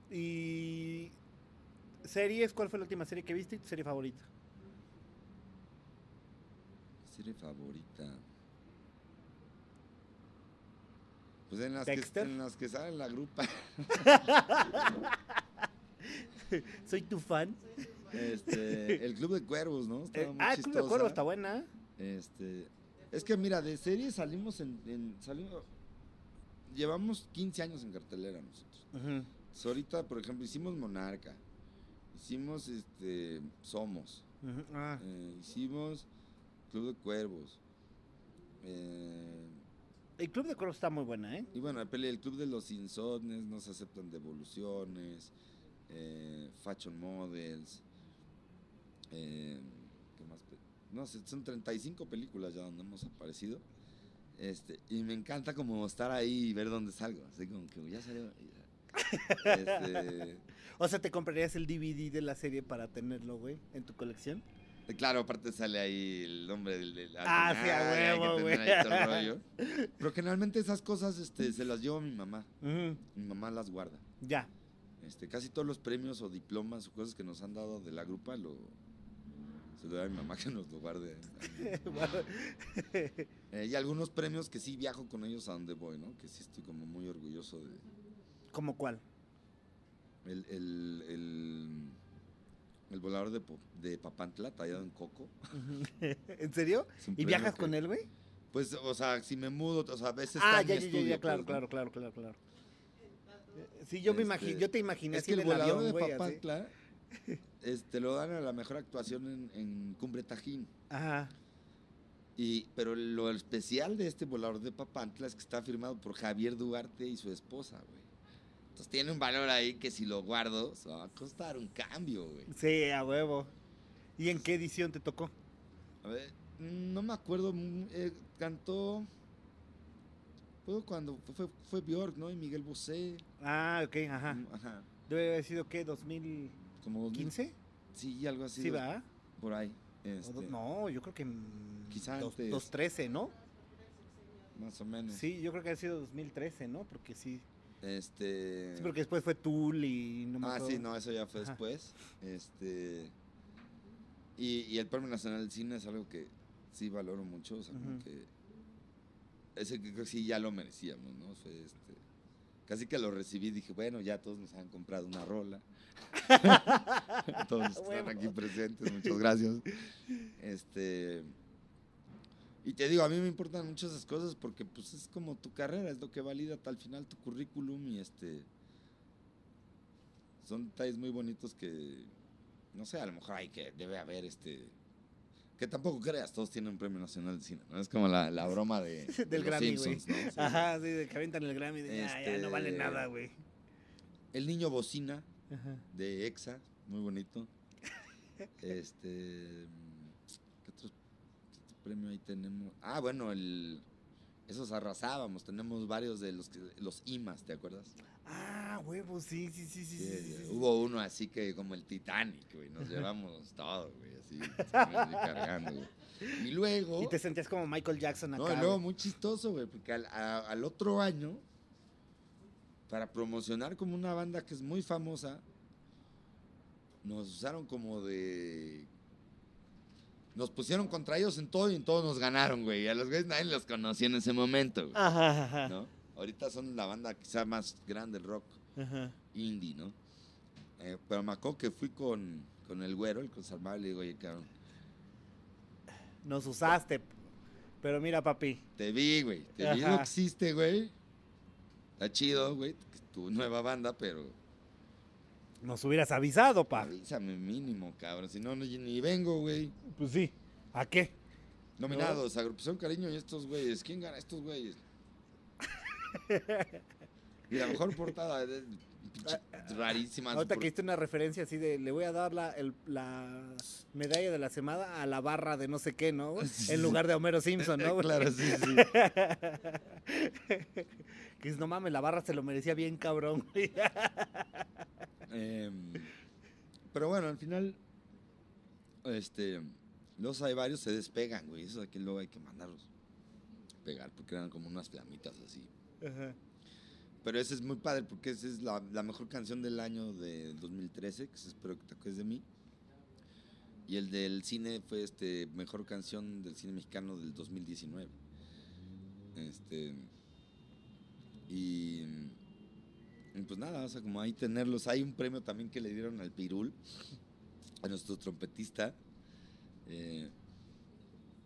Y series, ¿cuál fue la última serie que viste y tu serie favorita? serie favorita. Pues en las, que, en las que sale la grupa. Soy tu fan. Este, el Club de Cuervos, ¿no? Eh, ah, el Club de chistosa. Cuervo está buena. Este, es que mira, de serie salimos en, en- salimos, llevamos 15 años en cartelera nosotros. Entonces, ahorita, por ejemplo, hicimos Monarca, hicimos este Somos, ah. eh, hicimos Club de Cuervos. eh, El Club de Cuervo está muy buena, ¿eh? y bueno, la peli- el Club de los Insomnes, no se aceptan devoluciones, eh, Fashion Models, eh, ¿qué más? No sé, son 35 películas ya donde hemos aparecido. Este, y me encanta como estar ahí y ver dónde salgo. Así como que ya salió. ya. Este, O sea, ¿te comprarías el DVD de la serie para tenerlo, güey, en tu colección? eh, claro, aparte sale ahí el nombre del. del- Ah, sí, a huevo, güey. Pero generalmente esas cosas este, se las llevo a mi mamá. Mi mamá las guarda. Ya. Este, casi todos los premios o diplomas o cosas que nos han dado de la grupa lo Se lo doy a mi mamá que nos lo guarde. Eh, y algunos premios que sí viajo con ellos a donde voy, ¿no? Que sí estoy como muy orgulloso de. ¿Cómo cuál? El, el, el, el volador de, de Papantla, tallado en coco. ¿En serio? ¿Y viajas que- con él, güey? Pues, o sea, si me mudo, o sea, a veces Ah, ya, ya, ya, ya, claro, pues, ¿no? claro, claro, claro, claro. Sí, yo me Este, imagino, yo te imaginé Es que el volador avión, de así. Papantla este, lo dan a la mejor actuación en, en Cumbre Tajín. Ajá. Y, pero lo especial de este volador de Papantla es que está firmado por Javier Duarte y su esposa, güey. Entonces tiene un valor ahí que si lo guardo, se va a costar un cambio, güey. Sí, a huevo. ¿Y en qué edición te tocó? A ver, no me acuerdo, mm, eh, cantó... Fue cuando fue, fue, Bjork, ¿no? Y Miguel Bosé. Ah, ok, ajá. mm, Ajá. Debe haber sido, ¿qué? ¿2015? Como 2000, Sí, algo así. Sí, va. Por ahí. Este, No, yo creo que. mm, Quizá dos- antes. 2013, ¿no? Más o menos. Sí, yo creo que ha sido 2013, ¿no? Porque sí. Este... Sí, porque después fue Tool y no me Ah, acuerdo. sí, no, eso ya fue Ajá. después. Este. Y, y el Premio Nacional del Cine es algo que sí valoro mucho. O sea, como Ujú. que. Ese que creo que sí ya lo merecíamos, ¿no? Fue este. Casi que lo recibí dije, bueno, ya todos nos han comprado una rola. todos los que están aquí presentes, muchas gracias. Este. Y te digo, a mí me importan mucho esas cosas porque pues es como tu carrera, es lo que valida hasta al final tu currículum y este son detalles muy bonitos que no sé, a lo mejor hay que debe haber este que tampoco creas, todos tienen un premio nacional de cine, ¿no? Es como la, la broma de, de Del los Grammy, güey. Simpsons, ¿no? Sí. Ajá, sí, de que aventan el Grammy. De, "Ah, ya no vale Este- nada, güey. El niño bocina Ajá. de EXA, muy bonito. Este ¿qué otro, qué otro premio ahí tenemos? Ah, bueno, el esos arrasábamos, tenemos varios de los los IMAs, ¿te acuerdas? Ah, huevos, sí, sí, sí, sí. Sí, sí, sí, sí. Hubo uno así que como el Titanic, güey. Nos llevamos todo, güey, así, así cargando, güey. Y luego. Y te sentías como Michael Jackson acá. no, y luego muy chistoso, güey, porque al, a- al otro año, para promocionar como una banda que es muy famosa, nos usaron como de. Nos pusieron contra ellos en todo y en todo nos ganaron, güey. Y a los güeyes nadie los conocía en ese momento, güey. Ajá, ajá. ¿no? Ahorita son la banda quizá más grande del rock Ajá. indie, ¿no? Eh, pero me acuerdo que fui con, con el güero, el conservador, y le digo, oye, cabrón, Nos usaste. Pero mira, papi. te vi, güey, te vi que hiciste, güey. Está chido, güey, tu nueva banda, pero Nos hubieras avisado, pa. avísame mínimo, cabrón, si no, no ni vengo, güey. Pues sí. ¿A qué? Nominados, Agrupación Cariño y estos güeyes. ¿Quién gana estos güeyes? y la mejor portada, de, pinche rarísima. Ahorita por- que hiciste una referencia así de le voy a dar la, el- la medalla de la semana a la barra de no sé qué, ¿no? en lugar de Homero Simpson, ¿no? Claro, sí, sí. que dices, no mames, la barra se lo merecía bien cabrón. güey". Em, pero bueno, al final, este, los hay varios se despegan, güey. Eso aquí luego hay que mandarlos pegar porque eran como unas flamitas así. Ajá. Pero ese es muy padre porque esa es la, mejor canción del año de 2013, que es espero que te acuerdes de mí. Y el del cine fue este mejor canción del cine mexicano del 2019. Este y, y pues nada, o sea, como ahí tenerlos, hay un premio también que le dieron al Pirul, a nuestro trompetista. eh,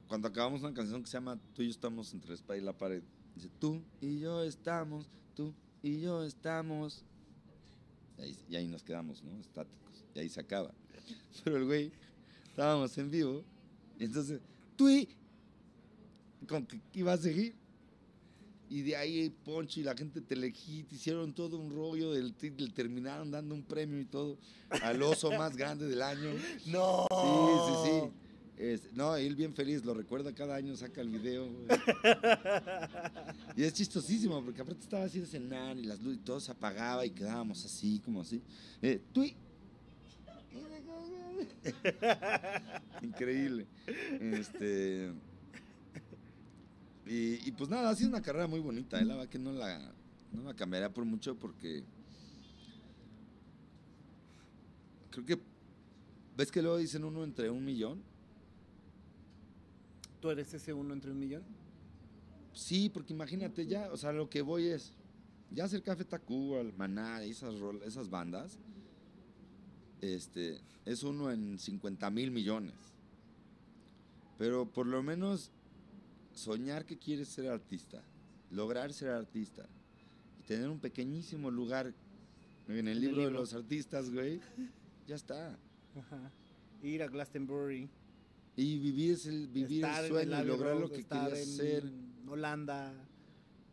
cuando acabamos una canción que se llama Tú y yo estamos entre la espada y la pared. Dice, tú y yo estamos, tú y yo estamos. Y ahí, y ahí nos quedamos, ¿no? Estáticos. Y ahí se acaba. Pero el güey, estábamos en vivo. Y entonces, tú. Con que iba a seguir. Y de ahí Poncho y la gente de Telehit hicieron todo un rollo. Del, le terminaron dando un premio y todo al oso más grande del año. No. Sí, sí, sí. Es- no, él bien feliz, lo recuerda cada año, saca el video. güey. y es chistosísimo, porque aparte estaba así de cenar y las luces y todo se apagaba y quedábamos así, como así. Eh, y- Increíble. Este. Y, y pues nada, ha sido una carrera muy bonita. ¿eh? La verdad que no la, no la cambiaría por mucho porque. Creo que. ¿Ves que luego dicen uno entre un millón? ¿Tú eres ese uno entre un millón? Sí, porque imagínate ya, o sea, lo que voy es, ya hacer Café Tacuba, el Maná, esas, esas bandas, este, es uno en 50 mil millones. Pero por lo menos soñar que quieres ser artista, lograr ser artista y tener un pequeñísimo lugar en el el libro, de libro. los artistas, güey, ya está. Ajá. Ir a Glastonbury. Y vivir, ese- vivir estar el sueño y Abbey lograr lo que estar querías en hacer. Holanda,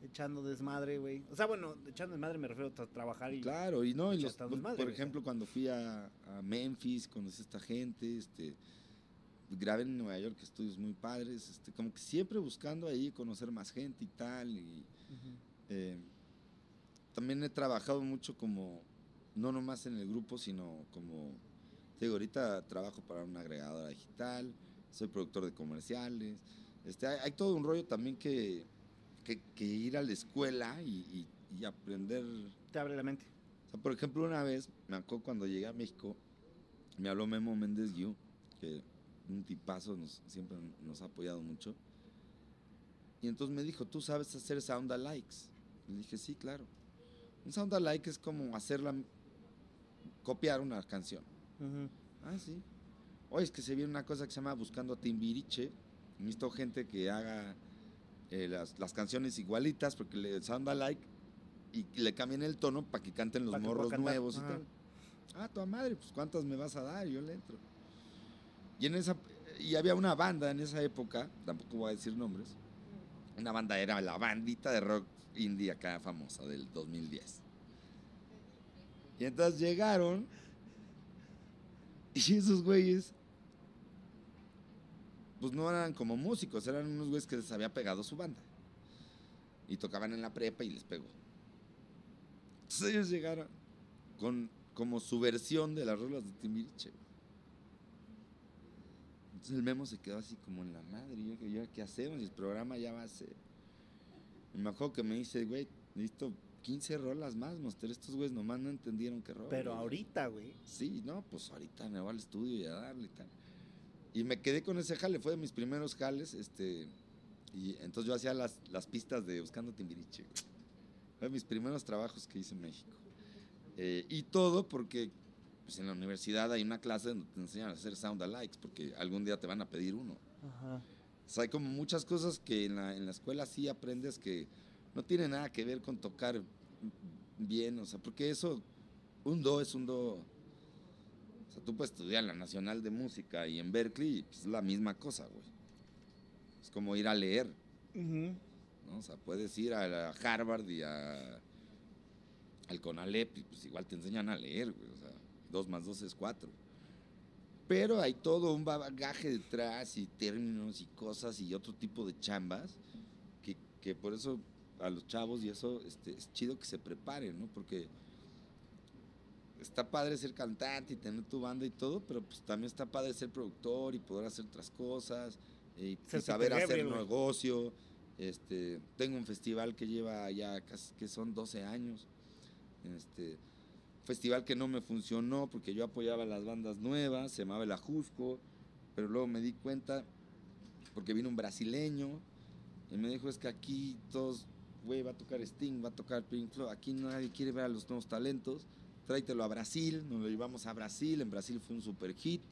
echando desmadre, güey. O sea, bueno, echando desmadre me refiero a trabajar y... Claro, y no, y los- por, desmadre, ejemplo, cuando fui a, a Memphis, conocí a esta gente, este, grabé en Nueva York estudios muy padres, este, como que siempre buscando ahí conocer más gente y tal, y eh, también he trabajado mucho como, no nomás en el grupo, sino como, te digo, ahorita trabajo para una agregadora digital, soy productor de comerciales, este, hay, hay todo un rollo también que, que, que ir a la escuela y, y- y aprender Te abre la mente. o sea, por ejemplo, una vez, me acuerdo cuando llegué a México, me habló Memo Méndez Guiú, que un tipazo, nos, siempre nos ha apoyado mucho. Y entonces me dijo, ¿tú sabes hacer sound alikes? Le dije, sí, claro. Un sound alike es como hacerla, copiar una canción. Ah, sí. Oye, es que se viene una cosa que se llama Buscando a Timbiriche. Necesito gente que haga eh, las, las canciones igualitas porque le sound alike y le cambien el tono para que canten los Pa' morros nuevos y tal. Ah, tu madre, pues ¿cuántas me vas a dar? Yo le entro. Y en esa y había una banda en esa época, tampoco voy a decir nombres. Una banda era la bandita de rock indie acá famosa del 2010. Y entonces llegaron y esos güeyes, pues no eran como músicos, eran unos güeyes que les había pegado su banda. Y tocaban en la prepa y les pegó. Entonces ellos llegaron con como su versión de las rolas de Timbiriche. Entonces el memo se quedó así como en la madre. y Yo, yo, ¿qué hacemos? Y el programa ya va a ser. Y me acuerdo que me dice, güey, necesito 15 rolas más, Monster. Estos güeyes nomás no entendieron qué rola. Pero güey". ahorita, güey. Sí, no, pues ahorita me voy al estudio y a darle y tal. Y me quedé con ese jale, fue de mis primeros jales, este, y entonces yo hacía las, las pistas de Buscando Timbiriche. güey. Fue de mis primeros trabajos que hice en México. Eh, y todo porque pues en la universidad hay una clase donde te enseñan a hacer sound alikes, porque algún día te van a pedir uno. Ajá. O sea, hay como muchas cosas que en la, en la escuela sí aprendes que no tiene nada que ver con tocar bien, o sea, porque eso, un do es un do. O sea, tú puedes estudiar la Nacional de Música y en Berkeley, pues, es la misma cosa, güey. Es como ir a leer. ¿no? O sea, puedes ir a, Harvard y a, al Conalep y pues igual te enseñan a leer, güey. O sea, dos más dos es cuatro. Pero hay todo un bagaje detrás y términos y cosas y otro tipo de chambas que, que por eso a los chavos y eso este, es chido que se preparen, ¿no? Porque está padre ser cantante y tener tu banda y todo, pero pues también está padre ser productor y poder hacer otras cosas eh, y, Ser saber hacer negocio. Este, tengo un festival que lleva ya casi que son 12 años. Este, festival que no me funcionó porque yo apoyaba las bandas nuevas, se llamaba El Ajusco, pero luego me di cuenta porque vino un brasileño y me dijo es que aquí todos, güey, va a tocar Sting, va a tocar Pink Floyd, aquí nadie quiere ver a los nuevos talentos, tráetelo a Brasil, nos lo llevamos a Brasil, en Brasil fue un super hit,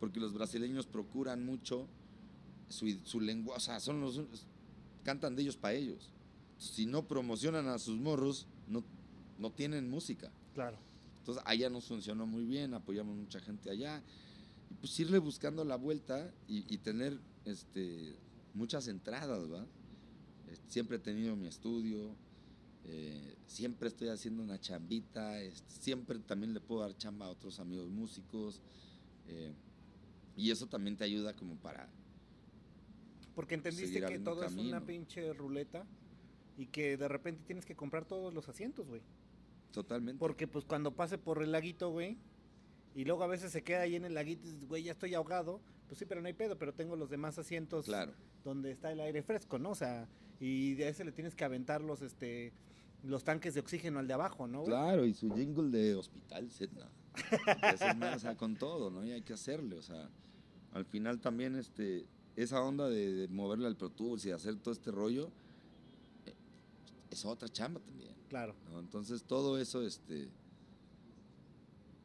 porque los brasileños procuran mucho su, su lengua, o sea, son los, cantan de ellos para ellos. Si no promocionan a sus morros, no, no tienen música. Claro. Entonces allá nos funcionó muy bien, apoyamos mucha gente allá. Y pues irle buscando la vuelta y, y tener este, muchas entradas, ¿va? Eh, Siempre he tenido mi estudio, eh, siempre estoy haciendo una chambita, siempre también le puedo dar chamba a otros amigos músicos. eh, y eso también te ayuda como para... Porque entendiste que todo es una pinche ruleta y que de repente tienes que comprar todos los asientos, güey. Totalmente. Porque pues cuando pase por el laguito, güey, y luego a veces se queda ahí en el laguito y güey, ya estoy ahogado. Pues sí, pero no hay pedo, pero tengo los demás asientos Claro. donde está el aire fresco, ¿no? O sea, y de ese le tienes que aventar los, este, los tanques de oxígeno al de abajo, ¿no? güey? Claro, y su jingle de hospital, Setna. Eso es más, o sea, con todo, ¿no? Y hay que hacerle, o sea, al final también, este, esa onda de, de moverle al Pro Tools y hacer todo este rollo, eh, es otra chamba también. Claro. ¿no? Entonces todo eso, este,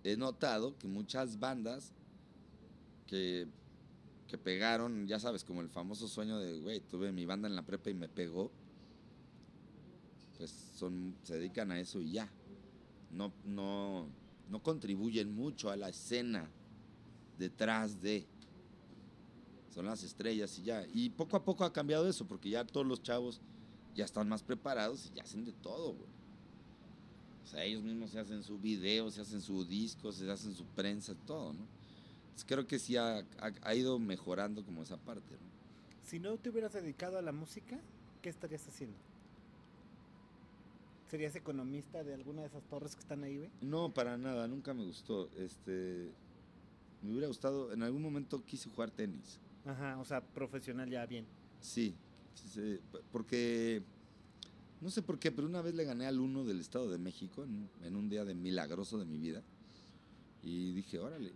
he notado que muchas bandas que, que pegaron, ya sabes, como el famoso sueño de, güey, tuve mi banda en la prepa y me pegó, pues son, se dedican a eso y ya. No, no, no contribuyen mucho a la escena detrás de. Son las estrellas y ya. Y poco a poco ha cambiado eso, porque ya todos los chavos ya están más preparados y ya hacen de todo, güey. O sea, ellos mismos se hacen su video, se hacen su disco, se hacen su prensa, todo, ¿no? Entonces creo que sí ha, ha- ha ido mejorando como esa parte, ¿no? Si no te hubieras dedicado a la música, ¿qué estarías haciendo? ¿Serías economista de alguna de esas torres que están ahí, güey? No, para nada, nunca me gustó. Este, me hubiera gustado, en algún momento quise jugar tenis. Ajá, o sea, profesional ya bien. Sí, porque no sé por qué, pero una vez le gané al uno del Estado de México en, un- en un día de milagroso de mi vida. Y dije, órale,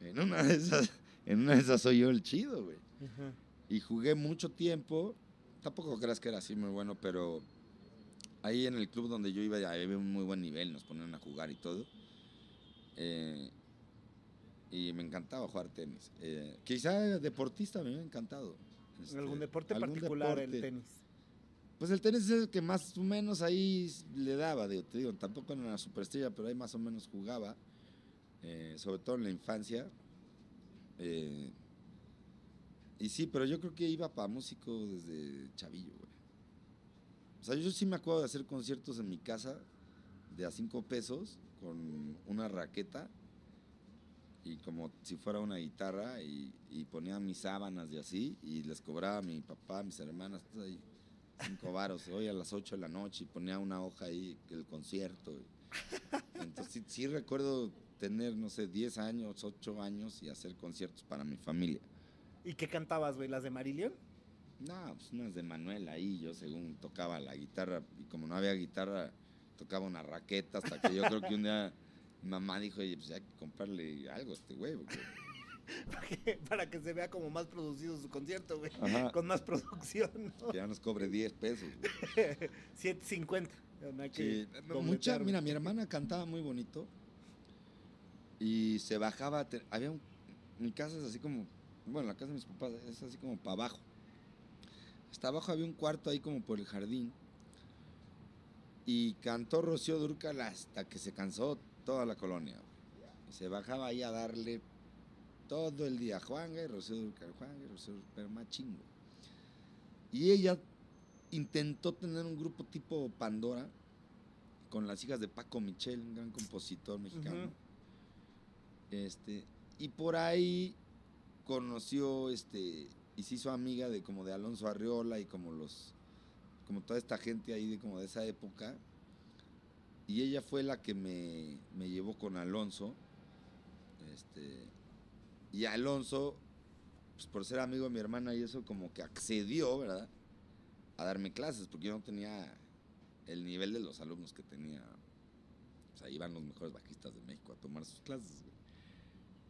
en una de esas, en una de esas soy yo el chido, güey. Ajá. Y jugué mucho tiempo. Tampoco creas que era así muy bueno, pero ahí en el club donde yo iba ya había un muy buen nivel, nos ponían a jugar y todo. Eh, y me encantaba jugar tenis. Eh, quizá deportista me hubiera encantado. Este, ¿Algún deporte algún particular el tenis? Pues el tenis es el que más o menos ahí le daba, digo, te digo, tampoco era una superestrella, pero ahí más o menos jugaba, eh, sobre todo en la infancia. Eh, y sí, pero yo creo que iba para músico desde chavillo, güey. O sea, yo sí me acuerdo de hacer conciertos en mi casa de a cinco pesos con una raqueta y como si fuera una guitarra y, ponía mis sábanas y así y les cobraba a mi papá, a mis hermanas, todo ahí cinco varos, hoy a las 8 de la noche y ponía una hoja ahí, el concierto. Entonces sí, sí recuerdo tener, no sé, 10 años, 8 años y hacer conciertos para mi familia. ¿Y qué cantabas, güey? ¿Las de Marillion? No, pues unas de Manuel ahí, yo según tocaba la guitarra y como no había guitarra, tocaba una raqueta hasta que yo creo que un día mi mamá dijo, oye, pues hay que comprarle algo a este güey. porque-". Para que, para que se vea como más producido su concierto, güey. Ajá. Con más producción, ¿no? Que ya nos cobre 10 pesos. güey. 7.50. No Sí, mucha, mira, mi hermana cantaba muy bonito y se bajaba, había un, mi casa es así como, bueno, la casa de mis papás es así como para abajo. Hasta abajo había un cuarto ahí como por el jardín y cantó Rocío Durcal hasta que se cansó toda la colonia. Y se bajaba ahí a darle todo el día Juanga y Rocío Durcal, Juanga y Rocío Durcal, pero más chingo. Y ella intentó tener un grupo tipo Pandora con las hijas de Paco Michel, un gran compositor mexicano. Este, y por ahí conoció este y se hizo amiga de como de Alonso Arriola y como los como toda esta gente ahí de como de esa época. Y ella fue la que me, me llevó con Alonso. Este, y Alonso, pues por ser amigo de mi hermana y eso, como que accedió, ¿verdad? A darme clases, porque yo no tenía el nivel de los alumnos que tenía. O sea, iban los mejores bajistas de México a tomar sus clases.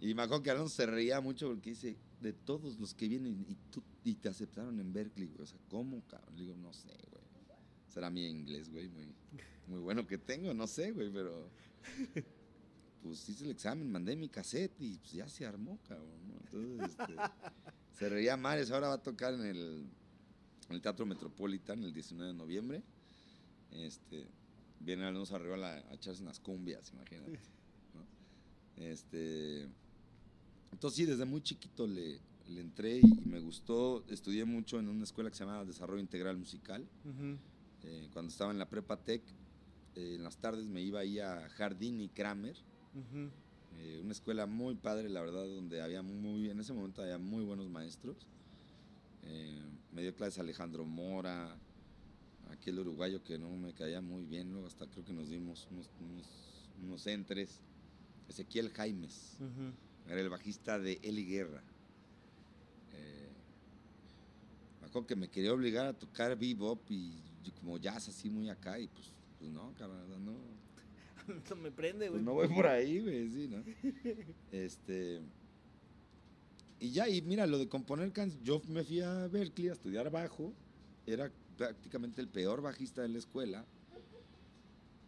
Y me acuerdo que Alonso se reía mucho porque dice, de todos los que vienen y, tú, y te aceptaron en Berkeley, güey, o sea, ¿cómo, cabrón? Le digo, no sé, güey. Será mi inglés, güey, muy, muy bueno que tengo, no sé, güey, pero... Pues hice el examen, mandé mi cassette y pues ya se armó, cabrón, ¿no? Entonces, este, se reía Mares, ahora va a tocar en el, Teatro Metropolitan el 19 de noviembre. Este, viene Alonso Arriola a echarse unas cumbias, imagínate. ¿no? Este, entonces sí, desde muy chiquito le, le entré y, y me gustó. Estudié mucho en una escuela que se llamaba Desarrollo Integral Musical. Eh, cuando estaba en la Prepa Tech, eh, en las tardes me iba ahí a Jardín y Kramer. Eh, una escuela muy padre, la verdad, donde había muy, en ese momento había muy buenos maestros. Eh, me dio clases Alejandro Mora, aquel uruguayo que no me caía muy bien, luego hasta creo que nos dimos unos, unos, unos entres. Ezequiel Jaimes. Era el bajista de Eli Guerra. Eh, me acuerdo que me quería obligar a tocar bebop y, como jazz así muy acá y pues, pues no, cabrón, no. Eso me prende, Pues güey. no voy por ahí, güey, sí, ¿no? Este. y ya, y mira, lo de componer canciones, yo me fui a Berkeley a estudiar bajo, era prácticamente el peor bajista de la escuela,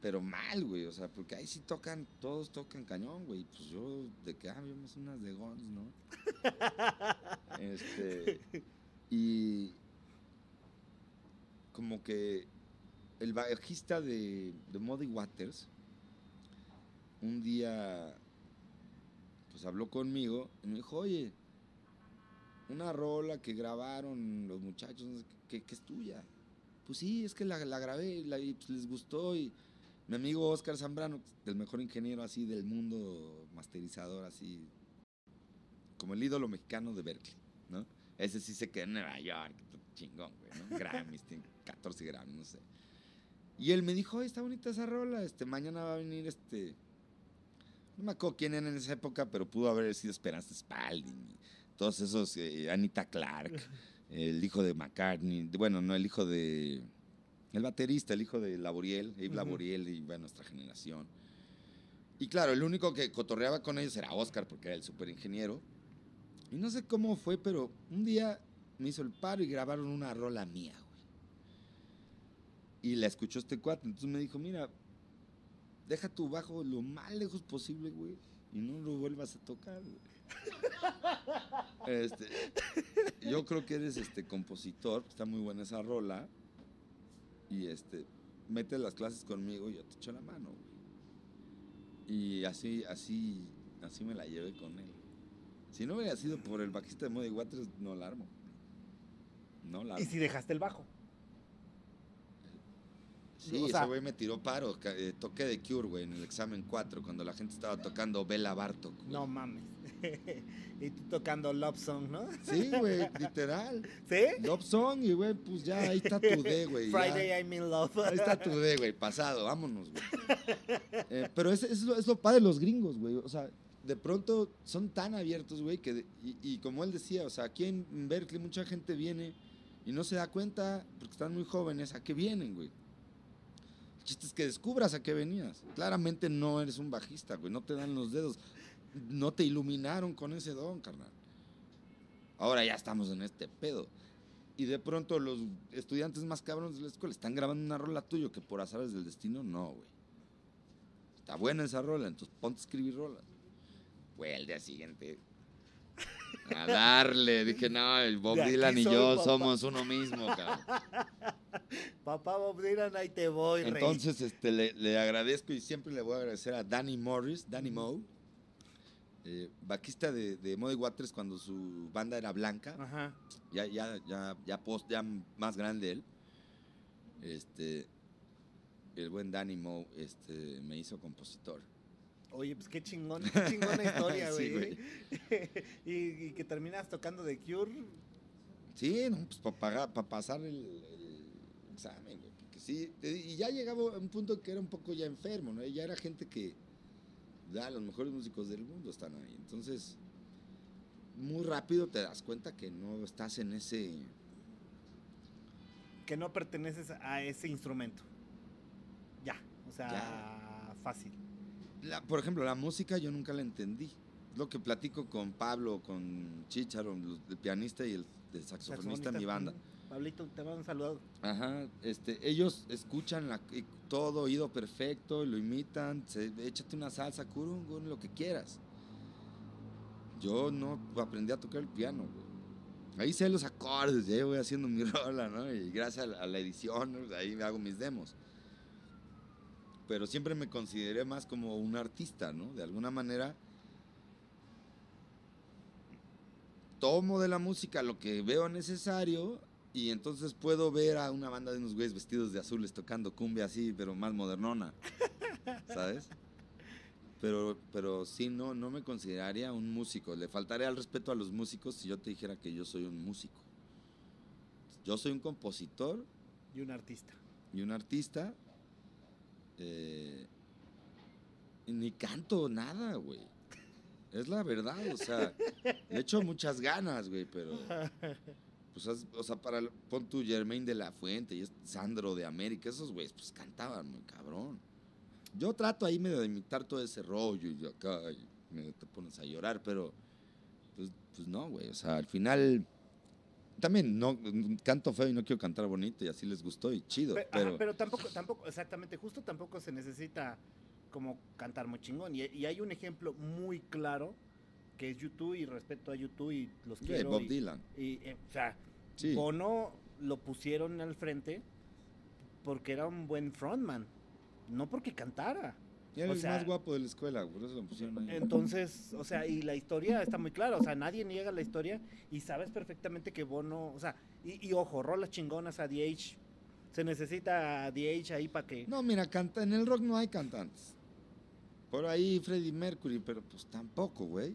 pero mal, güey, o sea, porque ahí sí tocan, todos tocan cañón, güey, pues yo, de que, ah, yo me sé unas de Guns, ¿no? este, y como que el bajista de, de Muddy Waters, un día, pues habló conmigo y me dijo, oye, una rola que grabaron los muchachos, que, que es tuya. Pues sí, es que la, la grabé la, y pues les gustó y mi amigo Oscar Zambrano, el mejor ingeniero así del mundo, masterizador así, como el ídolo mexicano de Berkeley, ¿no? Ese sí se queda en Nueva York, chingón, güey, ¿no? Grammys, tiene 14 Grammys, no sé. Y él me dijo, está bonita esa rola, este, mañana va a venir este... No me acuerdo quién era en esa época, pero pudo haber sido Esperanza Spalding, todos esos, eh, Anita Clark, el hijo de McCartney, bueno, no, el hijo de... El baterista, el hijo de Laboriel, Abe Laboriel y bueno, nuestra generación. Y claro, el único que cotorreaba con ellos era Oscar, porque era el super ingeniero. Y no sé cómo fue, pero un día me hizo el paro y grabaron una rola mía, güey. Y la escuchó este cuate. Entonces me dijo, mira, deja tu bajo lo más lejos posible, güey. Y no lo vuelvas a tocar, güey. Este, yo creo que eres este compositor, está muy buena esa rola. Y este, mete las clases conmigo y yo te echo la mano, güey. Y así, así, así me la llevé con él. Si no hubiera sido por el bajista de Muddy Waters, no la armo. No la ¿Y armo. si dejaste el bajo? Sí, o ese güey me tiró paro. eh, toqué de Cure, güey, en el examen 4, cuando la gente estaba tocando Bella Bartok. No mames. y tú tocando Love Song, ¿no? Sí, güey, literal. ¿Sí? Love Song y, güey, pues ya, ahí está tu D, güey. ya. Friday I'm in love. Ahí está tu D, güey, pasado, vámonos, güey. Eh, pero es, es, lo, es lo padre de los gringos, güey. O sea, de pronto son tan abiertos, güey, que, de- y, y como él decía, o sea, aquí en Berkeley mucha gente viene y no se da cuenta, porque están muy jóvenes, a qué vienen, güey. El chiste es que descubras a qué venías. Claramente no eres un bajista, güey, no te dan los dedos. No te iluminaron con ese don, carnal. Ahora ya estamos en este pedo. Y de pronto los estudiantes más cabrones de la escuela están grabando una rola tuyo que por azares del destino, no, güey. Está buena esa rola, entonces ponte a escribir rolas. Güey, el día siguiente. A darle. Dije, no, el Bob De Dylan y yo papá. somos uno mismo, cabrón. Papá Bob Dylan, ahí te voy, rey. Entonces, este, le, le agradezco y siempre le voy a agradecer a Danny Morris, Danny Moe, eh, bajista de, de Muddy Waters cuando su banda era blanca. Ajá. ya, ya, ya, ya, post, ya más grande él, este, el buen Danny Moe, este, me hizo compositor. Oye, pues qué chingón, qué chingona historia, güey. y, y que terminas tocando de Cure. Sí, no, pues para pasar el, el examen, güey, sí, y ya llegaba a un punto que era un poco ya enfermo, ¿no? Ya era gente que, ya, los mejores músicos del mundo están ahí, entonces, muy rápido te das cuenta que no estás en ese, que no perteneces a ese instrumento. Ya, o sea, Ya. fácil. La- por ejemplo, la música yo nunca la entendí. Lo que platico con Pablo, con Chicharo, el pianista y el, el saxofonista en mi banda. Pablito, te mando un saludo. Ajá, este, ellos escuchan la- todo oído perfecto, lo imitan, se, échate una salsa, curungo, lo que quieras. Yo no aprendí a tocar el piano, güey. Ahí sé los acordes, ya voy haciendo mi rola, ¿no? Y gracias a la, edición, ahí hago mis demos. Pero siempre me consideré más como un artista, ¿no? De alguna manera tomo de la música lo que veo necesario y entonces puedo ver a una banda de unos güeyes vestidos de azules tocando cumbia así, pero más modernona, ¿sabes? Pero, pero sí, no, no me consideraría un músico. Le faltaría al respeto a los músicos si yo te dijera que yo soy un músico. Yo soy un compositor Y un artista. y un artista. Y ni canto nada, güey. Es la verdad, o sea, le echo muchas ganas, güey, pero. Pues, o sea, para. Pon tu Germain de la Fuente y Sandro de América, esos güeyes, pues cantaban muy cabrón. Yo trato ahí medio de imitar todo ese rollo y acá y te pones a llorar, pero. Pues, pues no, güey. O sea, al final. También no canto feo y no quiero cantar bonito y así les gustó y chido. Ajá, Pero, pero tampoco, tampoco, exactamente, justo tampoco se necesita como cantar muy chingón. Y, y hay un ejemplo muy claro que es YouTube y respeto a YouTube y los quiero. Bob y- Dylan. y, eh, o sea, Sí. Bono lo pusieron al frente porque era un buen frontman, no porque cantara. Y era o el sea- más guapo de la escuela, por eso lo pusieron ahí. Entonces, o sea, y la historia está muy clara, o sea, nadie niega la historia y sabes perfectamente que Bono, o sea, y, y ojo, rolas chingonas a DH, se necesita a DH ahí para que... No, mira, canta, en el rock no hay cantantes. Por ahí Freddie Mercury, pero pues tampoco, güey.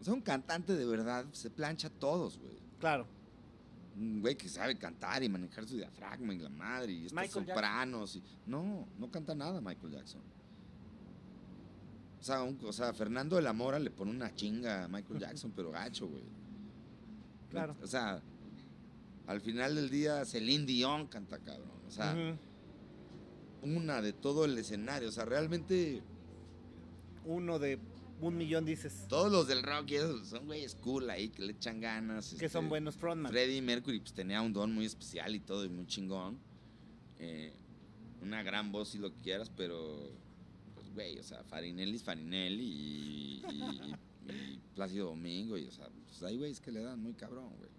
O sea, un cantante de verdad se plancha a todos, güey. Claro, Un güey que sabe cantar y manejar su diafragma y la madre y estos Michael sopranos. Y... No, no canta nada Michael Jackson. O sea, un- o sea, Fernando de la Mora le pone una chinga a Michael Jackson, pero gacho, güey. Claro. O sea, al final del día Celine Dion canta cabrón. O sea, una de todo el escenario. O sea, realmente uno de un millón dices todos los del rock son güeyes cool ahí que le echan ganas. que son este, buenos frontman. Freddie Mercury pues tenía un don muy especial y todo y muy chingón. Eh, una gran voz si lo que quieras, pero güey, o sea, Farinelli es Farinelli y, y- y Plácido Domingo y o sea, pues hay güeyes que le dan muy cabrón, güey.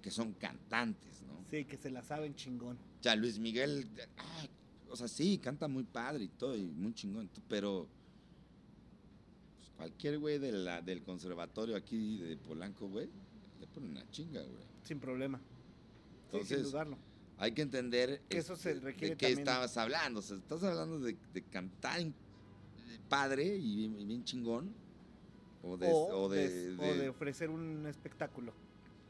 Que son cantantes, ¿no? Sí, que se la saben chingón. O sea, Luis Miguel, ah, o sea, sí, canta muy padre y todo, y muy chingón, pero pues, cualquier güey de la, del conservatorio aquí de Polanco, güey, le pone una chinga, güey. Sin problema. Sí, Entonces, sin dudarlo. Hay que entender Que eso se este, requiere de qué también- estabas hablando. O sea, estás hablando de, de cantar padre y bien, y bien chingón. O de, o, o de- de, o de- de ofrecer un espectáculo.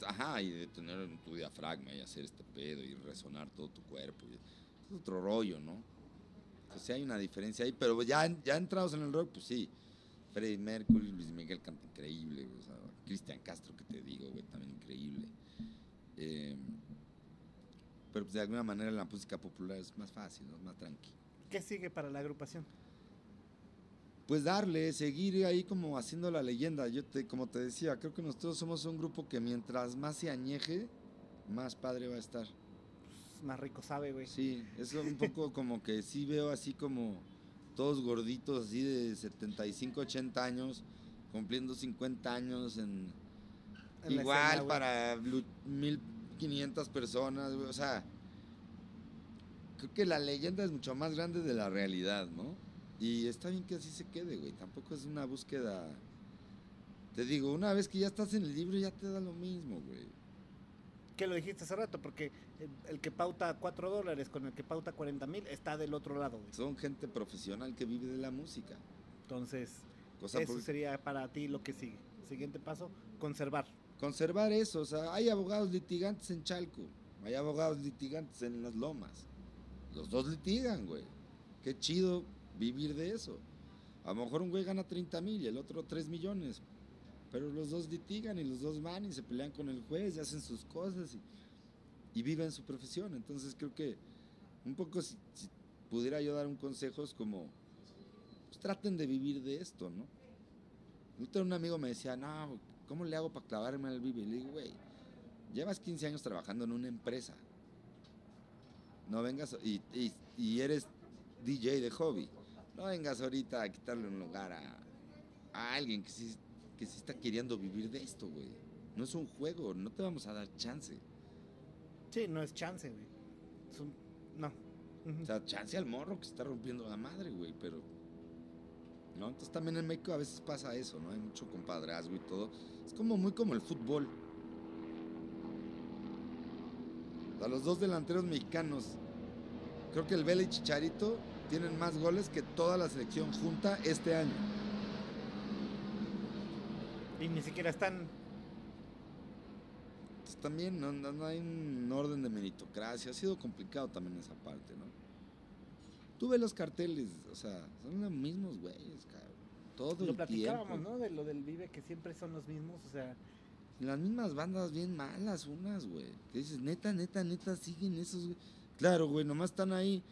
Ajá, y de tener tu diafragma y hacer este pedo y resonar todo tu cuerpo. es otro rollo, ¿no? Pues sí hay una diferencia ahí, pero ya, ya entrados en el rock, pues sí. Freddie Mercury, Luis Miguel canta increíble, o sea, Cristian Castro, que te digo, güey, también increíble. Eh, pero pues de alguna manera la música popular es más fácil, ¿no? es más tranqui. ¿Qué sigue para la agrupación? Pues darle, seguir ahí como haciendo la leyenda. Yo te, como te decía, creo que nosotros somos un grupo que mientras más se añeje, más padre va a estar. Pues, más rico sabe, güey. Sí, es un poco como que sí veo así como todos gorditos, así de 75, 80 años, cumpliendo 50 años en, igual escena, para lu- 1500 personas, güey, o sea, creo que la leyenda es mucho más grande de la realidad, ¿no? Y está bien que así se quede, güey, tampoco es una búsqueda... Te digo, una vez que ya estás en el libro ya te da lo mismo, güey. Que lo dijiste hace rato, porque el, que pauta 4 dólares con el que pauta 40 mil está del otro lado, güey. Son gente profesional que vive de la música. Entonces, Cosa eso por- sería para ti lo que sigue. Siguiente paso, conservar. conservar eso. O sea, hay abogados litigantes en Chalco, hay abogados litigantes en las lomas. Los dos litigan, güey. Qué chido vivir de eso. A lo mejor un güey gana 30 mil y el otro 3 millones. Pero los dos litigan y los dos van y se pelean con el juez y hacen sus cosas y, y viven su profesión. Entonces creo que un poco si, pudiera yo dar un consejo es como, pues traten de vivir de esto, ¿no? Un amigo me decía, no, ¿cómo le hago para clavarme al vive? Y le digo, güey, llevas 15 años trabajando en una empresa. No vengas, y eres DJ de hobby. No vengas ahorita a quitarle un lugar a, a alguien que sí, que sí está queriendo vivir de esto, güey. No es un juego, no te vamos a dar chance. Sí, no es chance, güey. Es un- No. O sea, chance al morro que se está rompiendo la madre, güey, pero... ¿No? Entonces también en México a veces pasa eso, ¿no? Hay mucho compadrazgo y todo. Es como muy como el fútbol. A los dos delanteros mexicanos, creo que el Vela y Chicharito tienen más goles que toda la selección junta este año. Y ni siquiera están. Entonces también no, no- no hay un orden de meritocracia. Ha sido complicado también esa parte, ¿no? Tú ves los carteles, o sea, son los mismos güeyes, cabrón. Todo Lo el platicábamos, tiempo. ¿no? De lo del Vive, que siempre son los mismos. O sea, Las mismas bandas bien malas, unas, güey. Que dices, neta, neta, neta, siguen esos, güey. Claro, güey, nomás están ahí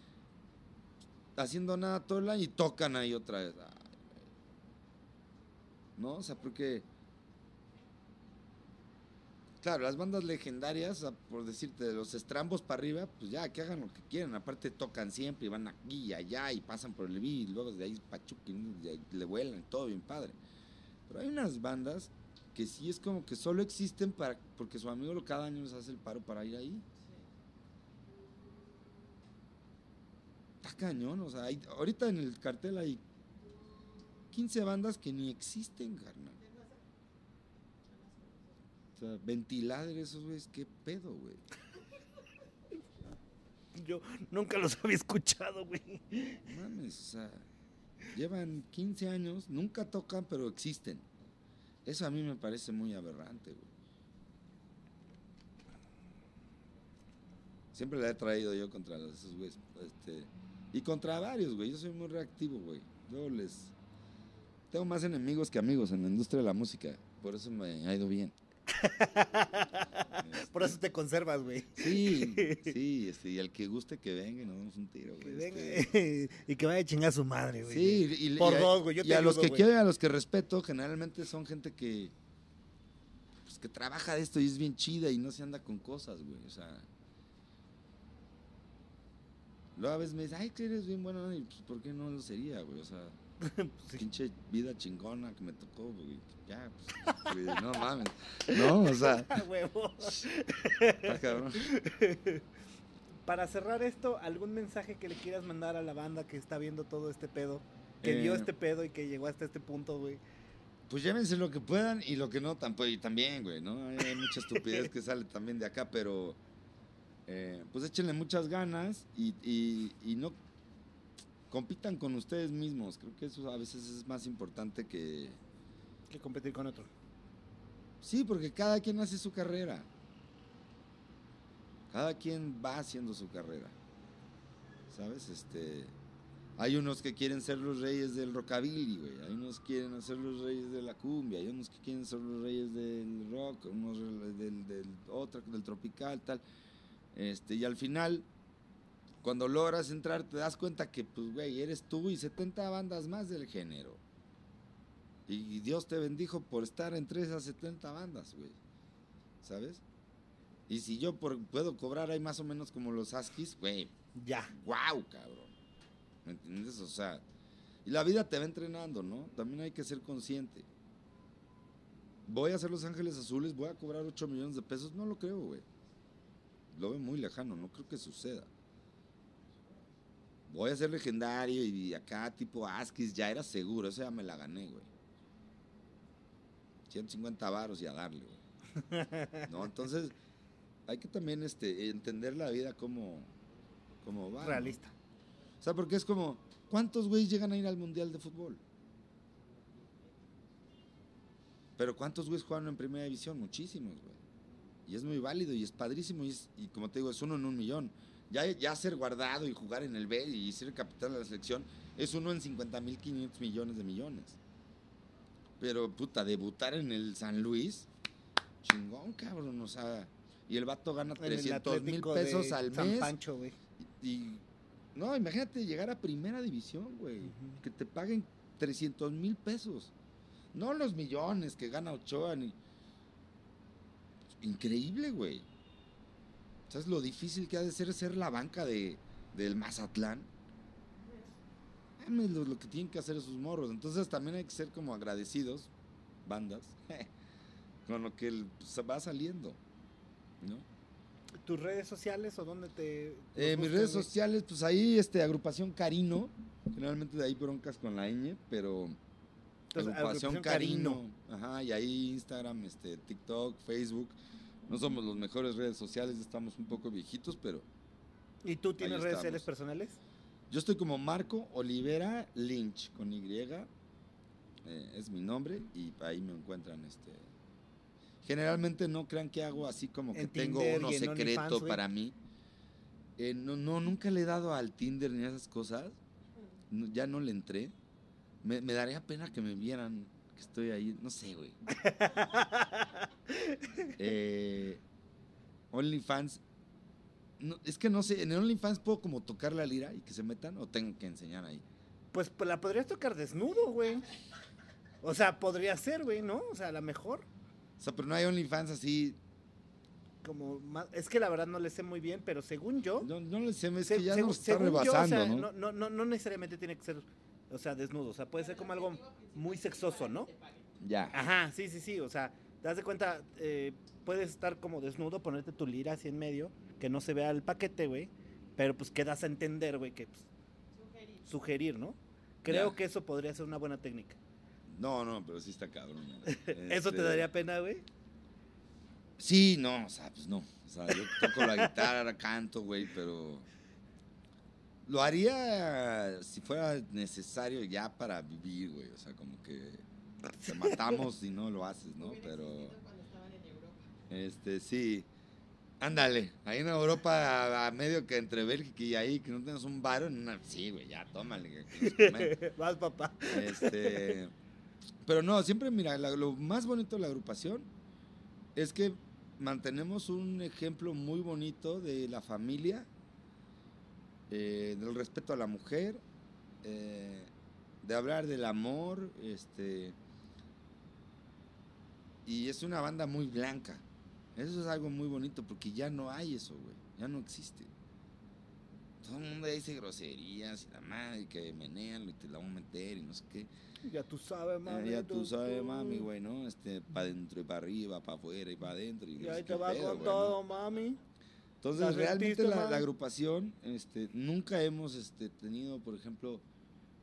haciendo nada todo el año y tocan ahí otra vez. ¿No? O sea, porque Claro, las bandas legendarias, por decirte, de los estrambos para arriba, pues ya, que hagan lo que quieran. Aparte tocan siempre y van aquí y allá y pasan por el B y luego de ahí pachuquen y le vuelan, todo bien padre. Pero hay unas bandas que sí es como que solo existen para porque su amigo cada año les hace el paro para ir ahí. Cañón, o sea, hay- ahorita en el cartel hay 15 bandas que ni existen, carnal. O sea, ventilador, esos güeyes, qué pedo, güey. Yo nunca los había escuchado, güey. Mames, o sea, llevan 15 años, nunca tocan, pero existen. Eso a mí me parece muy aberrante, güey. Siempre la he traído yo contra esos güeyes. Este, y contra varios, güey. Yo soy muy reactivo, güey. Yo les. Tengo más enemigos que amigos en la industria de la música. Por eso me ha ido bien. Por eso te conservas, güey. Sí, sí, este, y al que guste que venga y nos damos un tiro, güey. este. y que vaya a chingar a su madre, güey. Sí, y, Por y dos, güey, yo y te a los que quiero y a los que respeto, generalmente son gente que pues, que trabaja de esto y es bien chida y no se anda con cosas, güey. O sea. Luego a veces me dice, ay, que eres bien bueno, y pues, ¿por qué no lo sería, güey? O sea, Sí. pinche vida chingona que me tocó, güey. Ya, pues, güey, no mames. No, o sea, huevo. está cabrón. Para cerrar esto, ¿algún mensaje que le quieras mandar a la banda que está viendo todo este pedo? Que vio Eh. este pedo y que llegó hasta este punto, güey. Pues llévense lo que puedan y lo que no, tampoco, y también, güey, ¿no? Hay mucha estupidez que sale también de acá, pero eh, pues échenle muchas ganas y, y- y no compitan con ustedes mismos. Creo que eso a veces es más importante que... Que competir con otro. Sí, porque cada quien hace su carrera. Cada quien va haciendo su carrera. ¿Sabes? Este... Hay unos que quieren ser los reyes del rockabilly, güey. Hay unos que quieren ser los reyes de la cumbia. Hay unos que quieren ser los reyes del rock, unos del, del otro, del tropical, tal. Este, y al final, cuando logras entrar, te das cuenta que, pues, güey, eres tú y 70 bandas más del género. Y Dios te bendijo por estar entre esas 70 bandas, güey. ¿Sabes? Y si yo por- puedo cobrar ahí más o menos como los Askis, güey, Ya. wow, cabrón. ¿Me entiendes? O sea, y la vida te va entrenando, ¿no? También hay que ser consciente. Voy a hacer Los Ángeles Azules, voy a cobrar 8 millones de pesos, no lo creo, güey. Lo veo muy lejano, no creo que suceda. Voy a ser legendario y acá tipo Askis ya era seguro, esa ya me la gané, güey. 150 varos y a darle, güey. No, entonces hay que también este, entender la vida como, como va. ¿no? Realista. O sea, porque es como, ¿cuántos güeyes llegan a ir al Mundial de Fútbol? Pero ¿cuántos güeyes juegan en Primera División? Muchísimos, güey. Y es muy válido y es padrísimo y, es- y como te digo, es uno en un millón. Ya, ya ser guardado y jugar en el B y ser capitán de la selección es uno en 50 mil 500 millones de millones. Pero, puta, debutar en el San Luis, chingón, cabrón, o sea... Y el vato gana En el 300 mil pesos al San mes. Pancho, güey. Y no, imagínate llegar a primera división, güey. Que te paguen 300 mil pesos. No los millones que gana Ochoa ni. Increíble, güey. ¿Sabes lo difícil que ha de ser ser la banca de, del Mazatlán? Mames, Lo, lo que tienen que hacer esos morros. Entonces también hay que ser como agradecidos, bandas, con lo que el- se va saliendo. ¿No? ¿Tus redes sociales o dónde te.? Eh, mis redes sociales, pues ahí, este, agrupación Carino. Generalmente de ahí broncas con la ñ, pero Entonces, agrupación, Agrupación Carino. Ajá, y ahí Instagram, este, TikTok, Facebook. No somos los mejores redes sociales, estamos un poco viejitos, pero ¿Y tú tienes redes estamos. sociales personales? yo estoy como Marco Olivera Lynch, con Y. eh, es mi nombre y ahí me encuentran, este... Generalmente no crean que hago así como que En tengo Tinder uno secreto OnlyFans, para mí. Eh, no, no, nunca le he dado al Tinder ni a esas cosas. No, ya no le entré. Me, me daría pena que me vieran que estoy ahí. No sé, güey. eh, OnlyFans. No, es que no sé, en OnlyFans puedo como tocar la lira y que se metan o tengo que enseñar ahí. Pues, pues la podrías tocar desnudo, güey. O sea, podría ser, güey, ¿no? O sea, a lo mejor. O sea, pero no hay OnlyFans así como más, es que la verdad no le sé muy bien, pero según yo, No, no le sé, es se- que ya nos está según yo, o rebasando, no, no, no, no necesariamente tiene que ser, o sea, desnudo, o sea, puede ser como algo muy sexoso, ¿no? Ya. Ajá, sí, sí, sí, o sea, te das de cuenta, eh, puedes estar como desnudo, ponerte tu lira así en medio, que no se vea el paquete, güey, pero pues que das a entender, güey, que pues, sugerir, ¿no? Creo Ya. que eso podría ser una buena técnica. No, no, pero sí está cabrón. ¿Eso te Este, daría pena, güey? Sí, no, o sea, pues no. O sea, yo toco la guitarra, canto, güey, pero lo haría si fuera necesario ya para vivir, güey. O sea, como que te matamos si no lo haces, ¿no? Pero, este, sí. Ándale, ahí en Europa, a, a medio que entre Bélgica y ahí, que no tengas un bar, en una... sí, güey, ya, tómale. Vas, papá. Este, pero no, siempre, mira, la- lo más bonito de la agrupación es que mantenemos un ejemplo muy bonito de la familia, eh, del respeto a la mujer, eh, de hablar del amor, este, y es una banda muy blanca. Eso es algo muy bonito porque ya no hay eso, güey, ya no existe. Todo el mundo dice groserías y la madre, que menean y te la van a meter y no sé qué. Ya tú sabes, Eh, mami. ya tú sabes, mami, güey, ¿no? Este, para adentro y para arriba, para afuera y para adentro. Y Y no ahí te va pedo, con ¿no? todo, mami. Entonces, ¿La realmente la, agrupación, este, nunca hemos este, tenido, por ejemplo,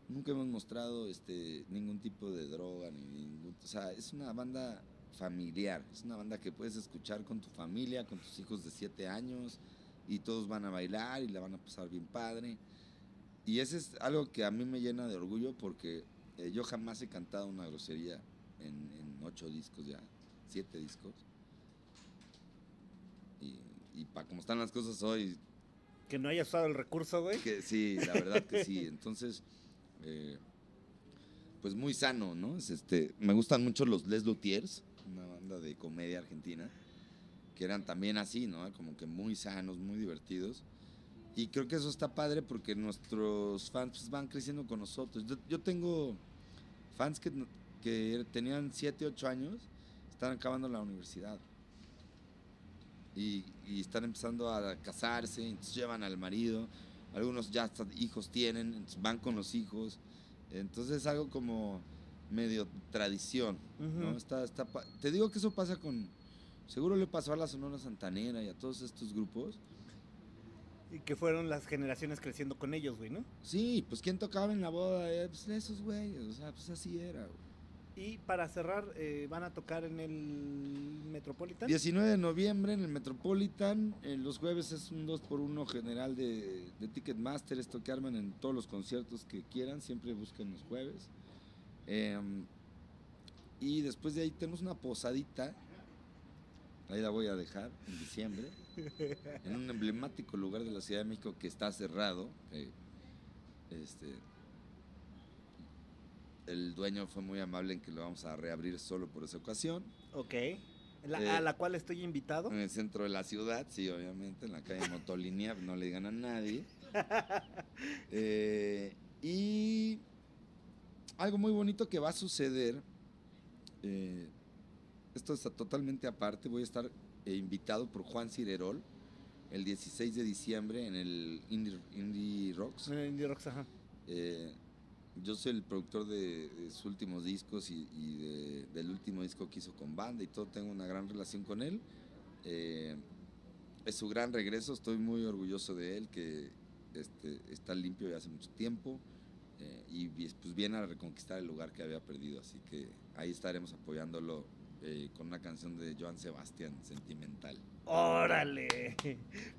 nunca hemos mostrado este, ningún tipo de droga, ni ningún, o sea, es una banda familiar, es una banda que puedes escuchar con tu familia, con tus hijos de 7 años, y todos van a bailar y la van a pasar bien padre. Y ese es algo que a mí me llena de orgullo porque eh, yo jamás he cantado una grosería en, en ocho discos ya, siete discos. Y, y para como están las cosas hoy, Que no hayas usado el recurso, güey. que sí, la verdad que sí. Entonces, eh, pues muy sano, ¿no? Es este, me gustan mucho los Les Luthiers, una banda de comedia argentina, que eran también así, ¿no? Como que muy sanos, muy divertidos. Y creo que eso está padre porque nuestros fans pues, van creciendo con nosotros. Yo, yo tengo fans que, que tenían 7, 8 años, están acabando la universidad. Y, y están empezando a casarse, entonces llevan al marido. Algunos ya hasta hijos tienen, entonces van con los hijos. Entonces es algo como medio tradición. ¿no? Ujú. Está, está te digo que eso pasa con... Seguro le pasó a la Sonora Santanera y a todos estos grupos. Y que fueron las generaciones creciendo con ellos, güey, ¿no? Sí, pues ¿quién tocaba en la boda? Eh, pues esos güeyes, o sea, pues así era. güey. Y para cerrar, eh, van a tocar en el Metropolitan. 19 de noviembre en el Metropolitan, eh, los jueves es un 2x1 general de, Ticketmaster, esto que arman en todos los conciertos que quieran, siempre busquen los jueves. Em, y después de ahí tenemos una posadita, ahí la voy a dejar, en diciembre, en un emblemático lugar de la Ciudad de México que está cerrado. este, el dueño fue muy amable en que lo vamos a reabrir solo por esa ocasión. Ok. La- Eh, a la cual estoy invitado. En el centro de la ciudad, sí, obviamente, en la calle Motolinia, no le digan a nadie. Eh, y algo muy bonito que va a suceder, eh, esto está totalmente aparte, voy a estar invitado por Juan Cirerol el 16 de diciembre en el Indie, Indie Rocks. En el Indie Rocks, ajá. Eh, yo soy el productor de, sus últimos discos y, de- del último disco que hizo con banda y todo, tengo una gran relación con él. Eh, es su gran regreso, estoy muy orgulloso de él, que este, está limpio ya hace mucho tiempo eh, y pues viene a reconquistar el lugar que había perdido, así que ahí estaremos apoyándolo eh, con una canción de Joan Sebastián, Sentimental. Órale.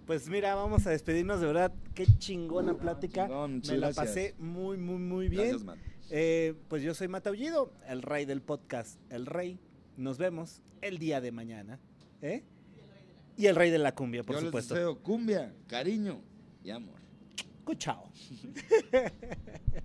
Pues mira, vamos a despedirnos de verdad. Qué chingona plática. Chingón, muchas Me la pasé muy, muy, muy bien. Gracias, Matt. Eh, pues yo soy Mataullido, el rey del podcast, el rey. Nos vemos el día de mañana. ¿eh? Y el rey de la cumbia, por Yo les supuesto. deseo cumbia, cariño y amor. Chao.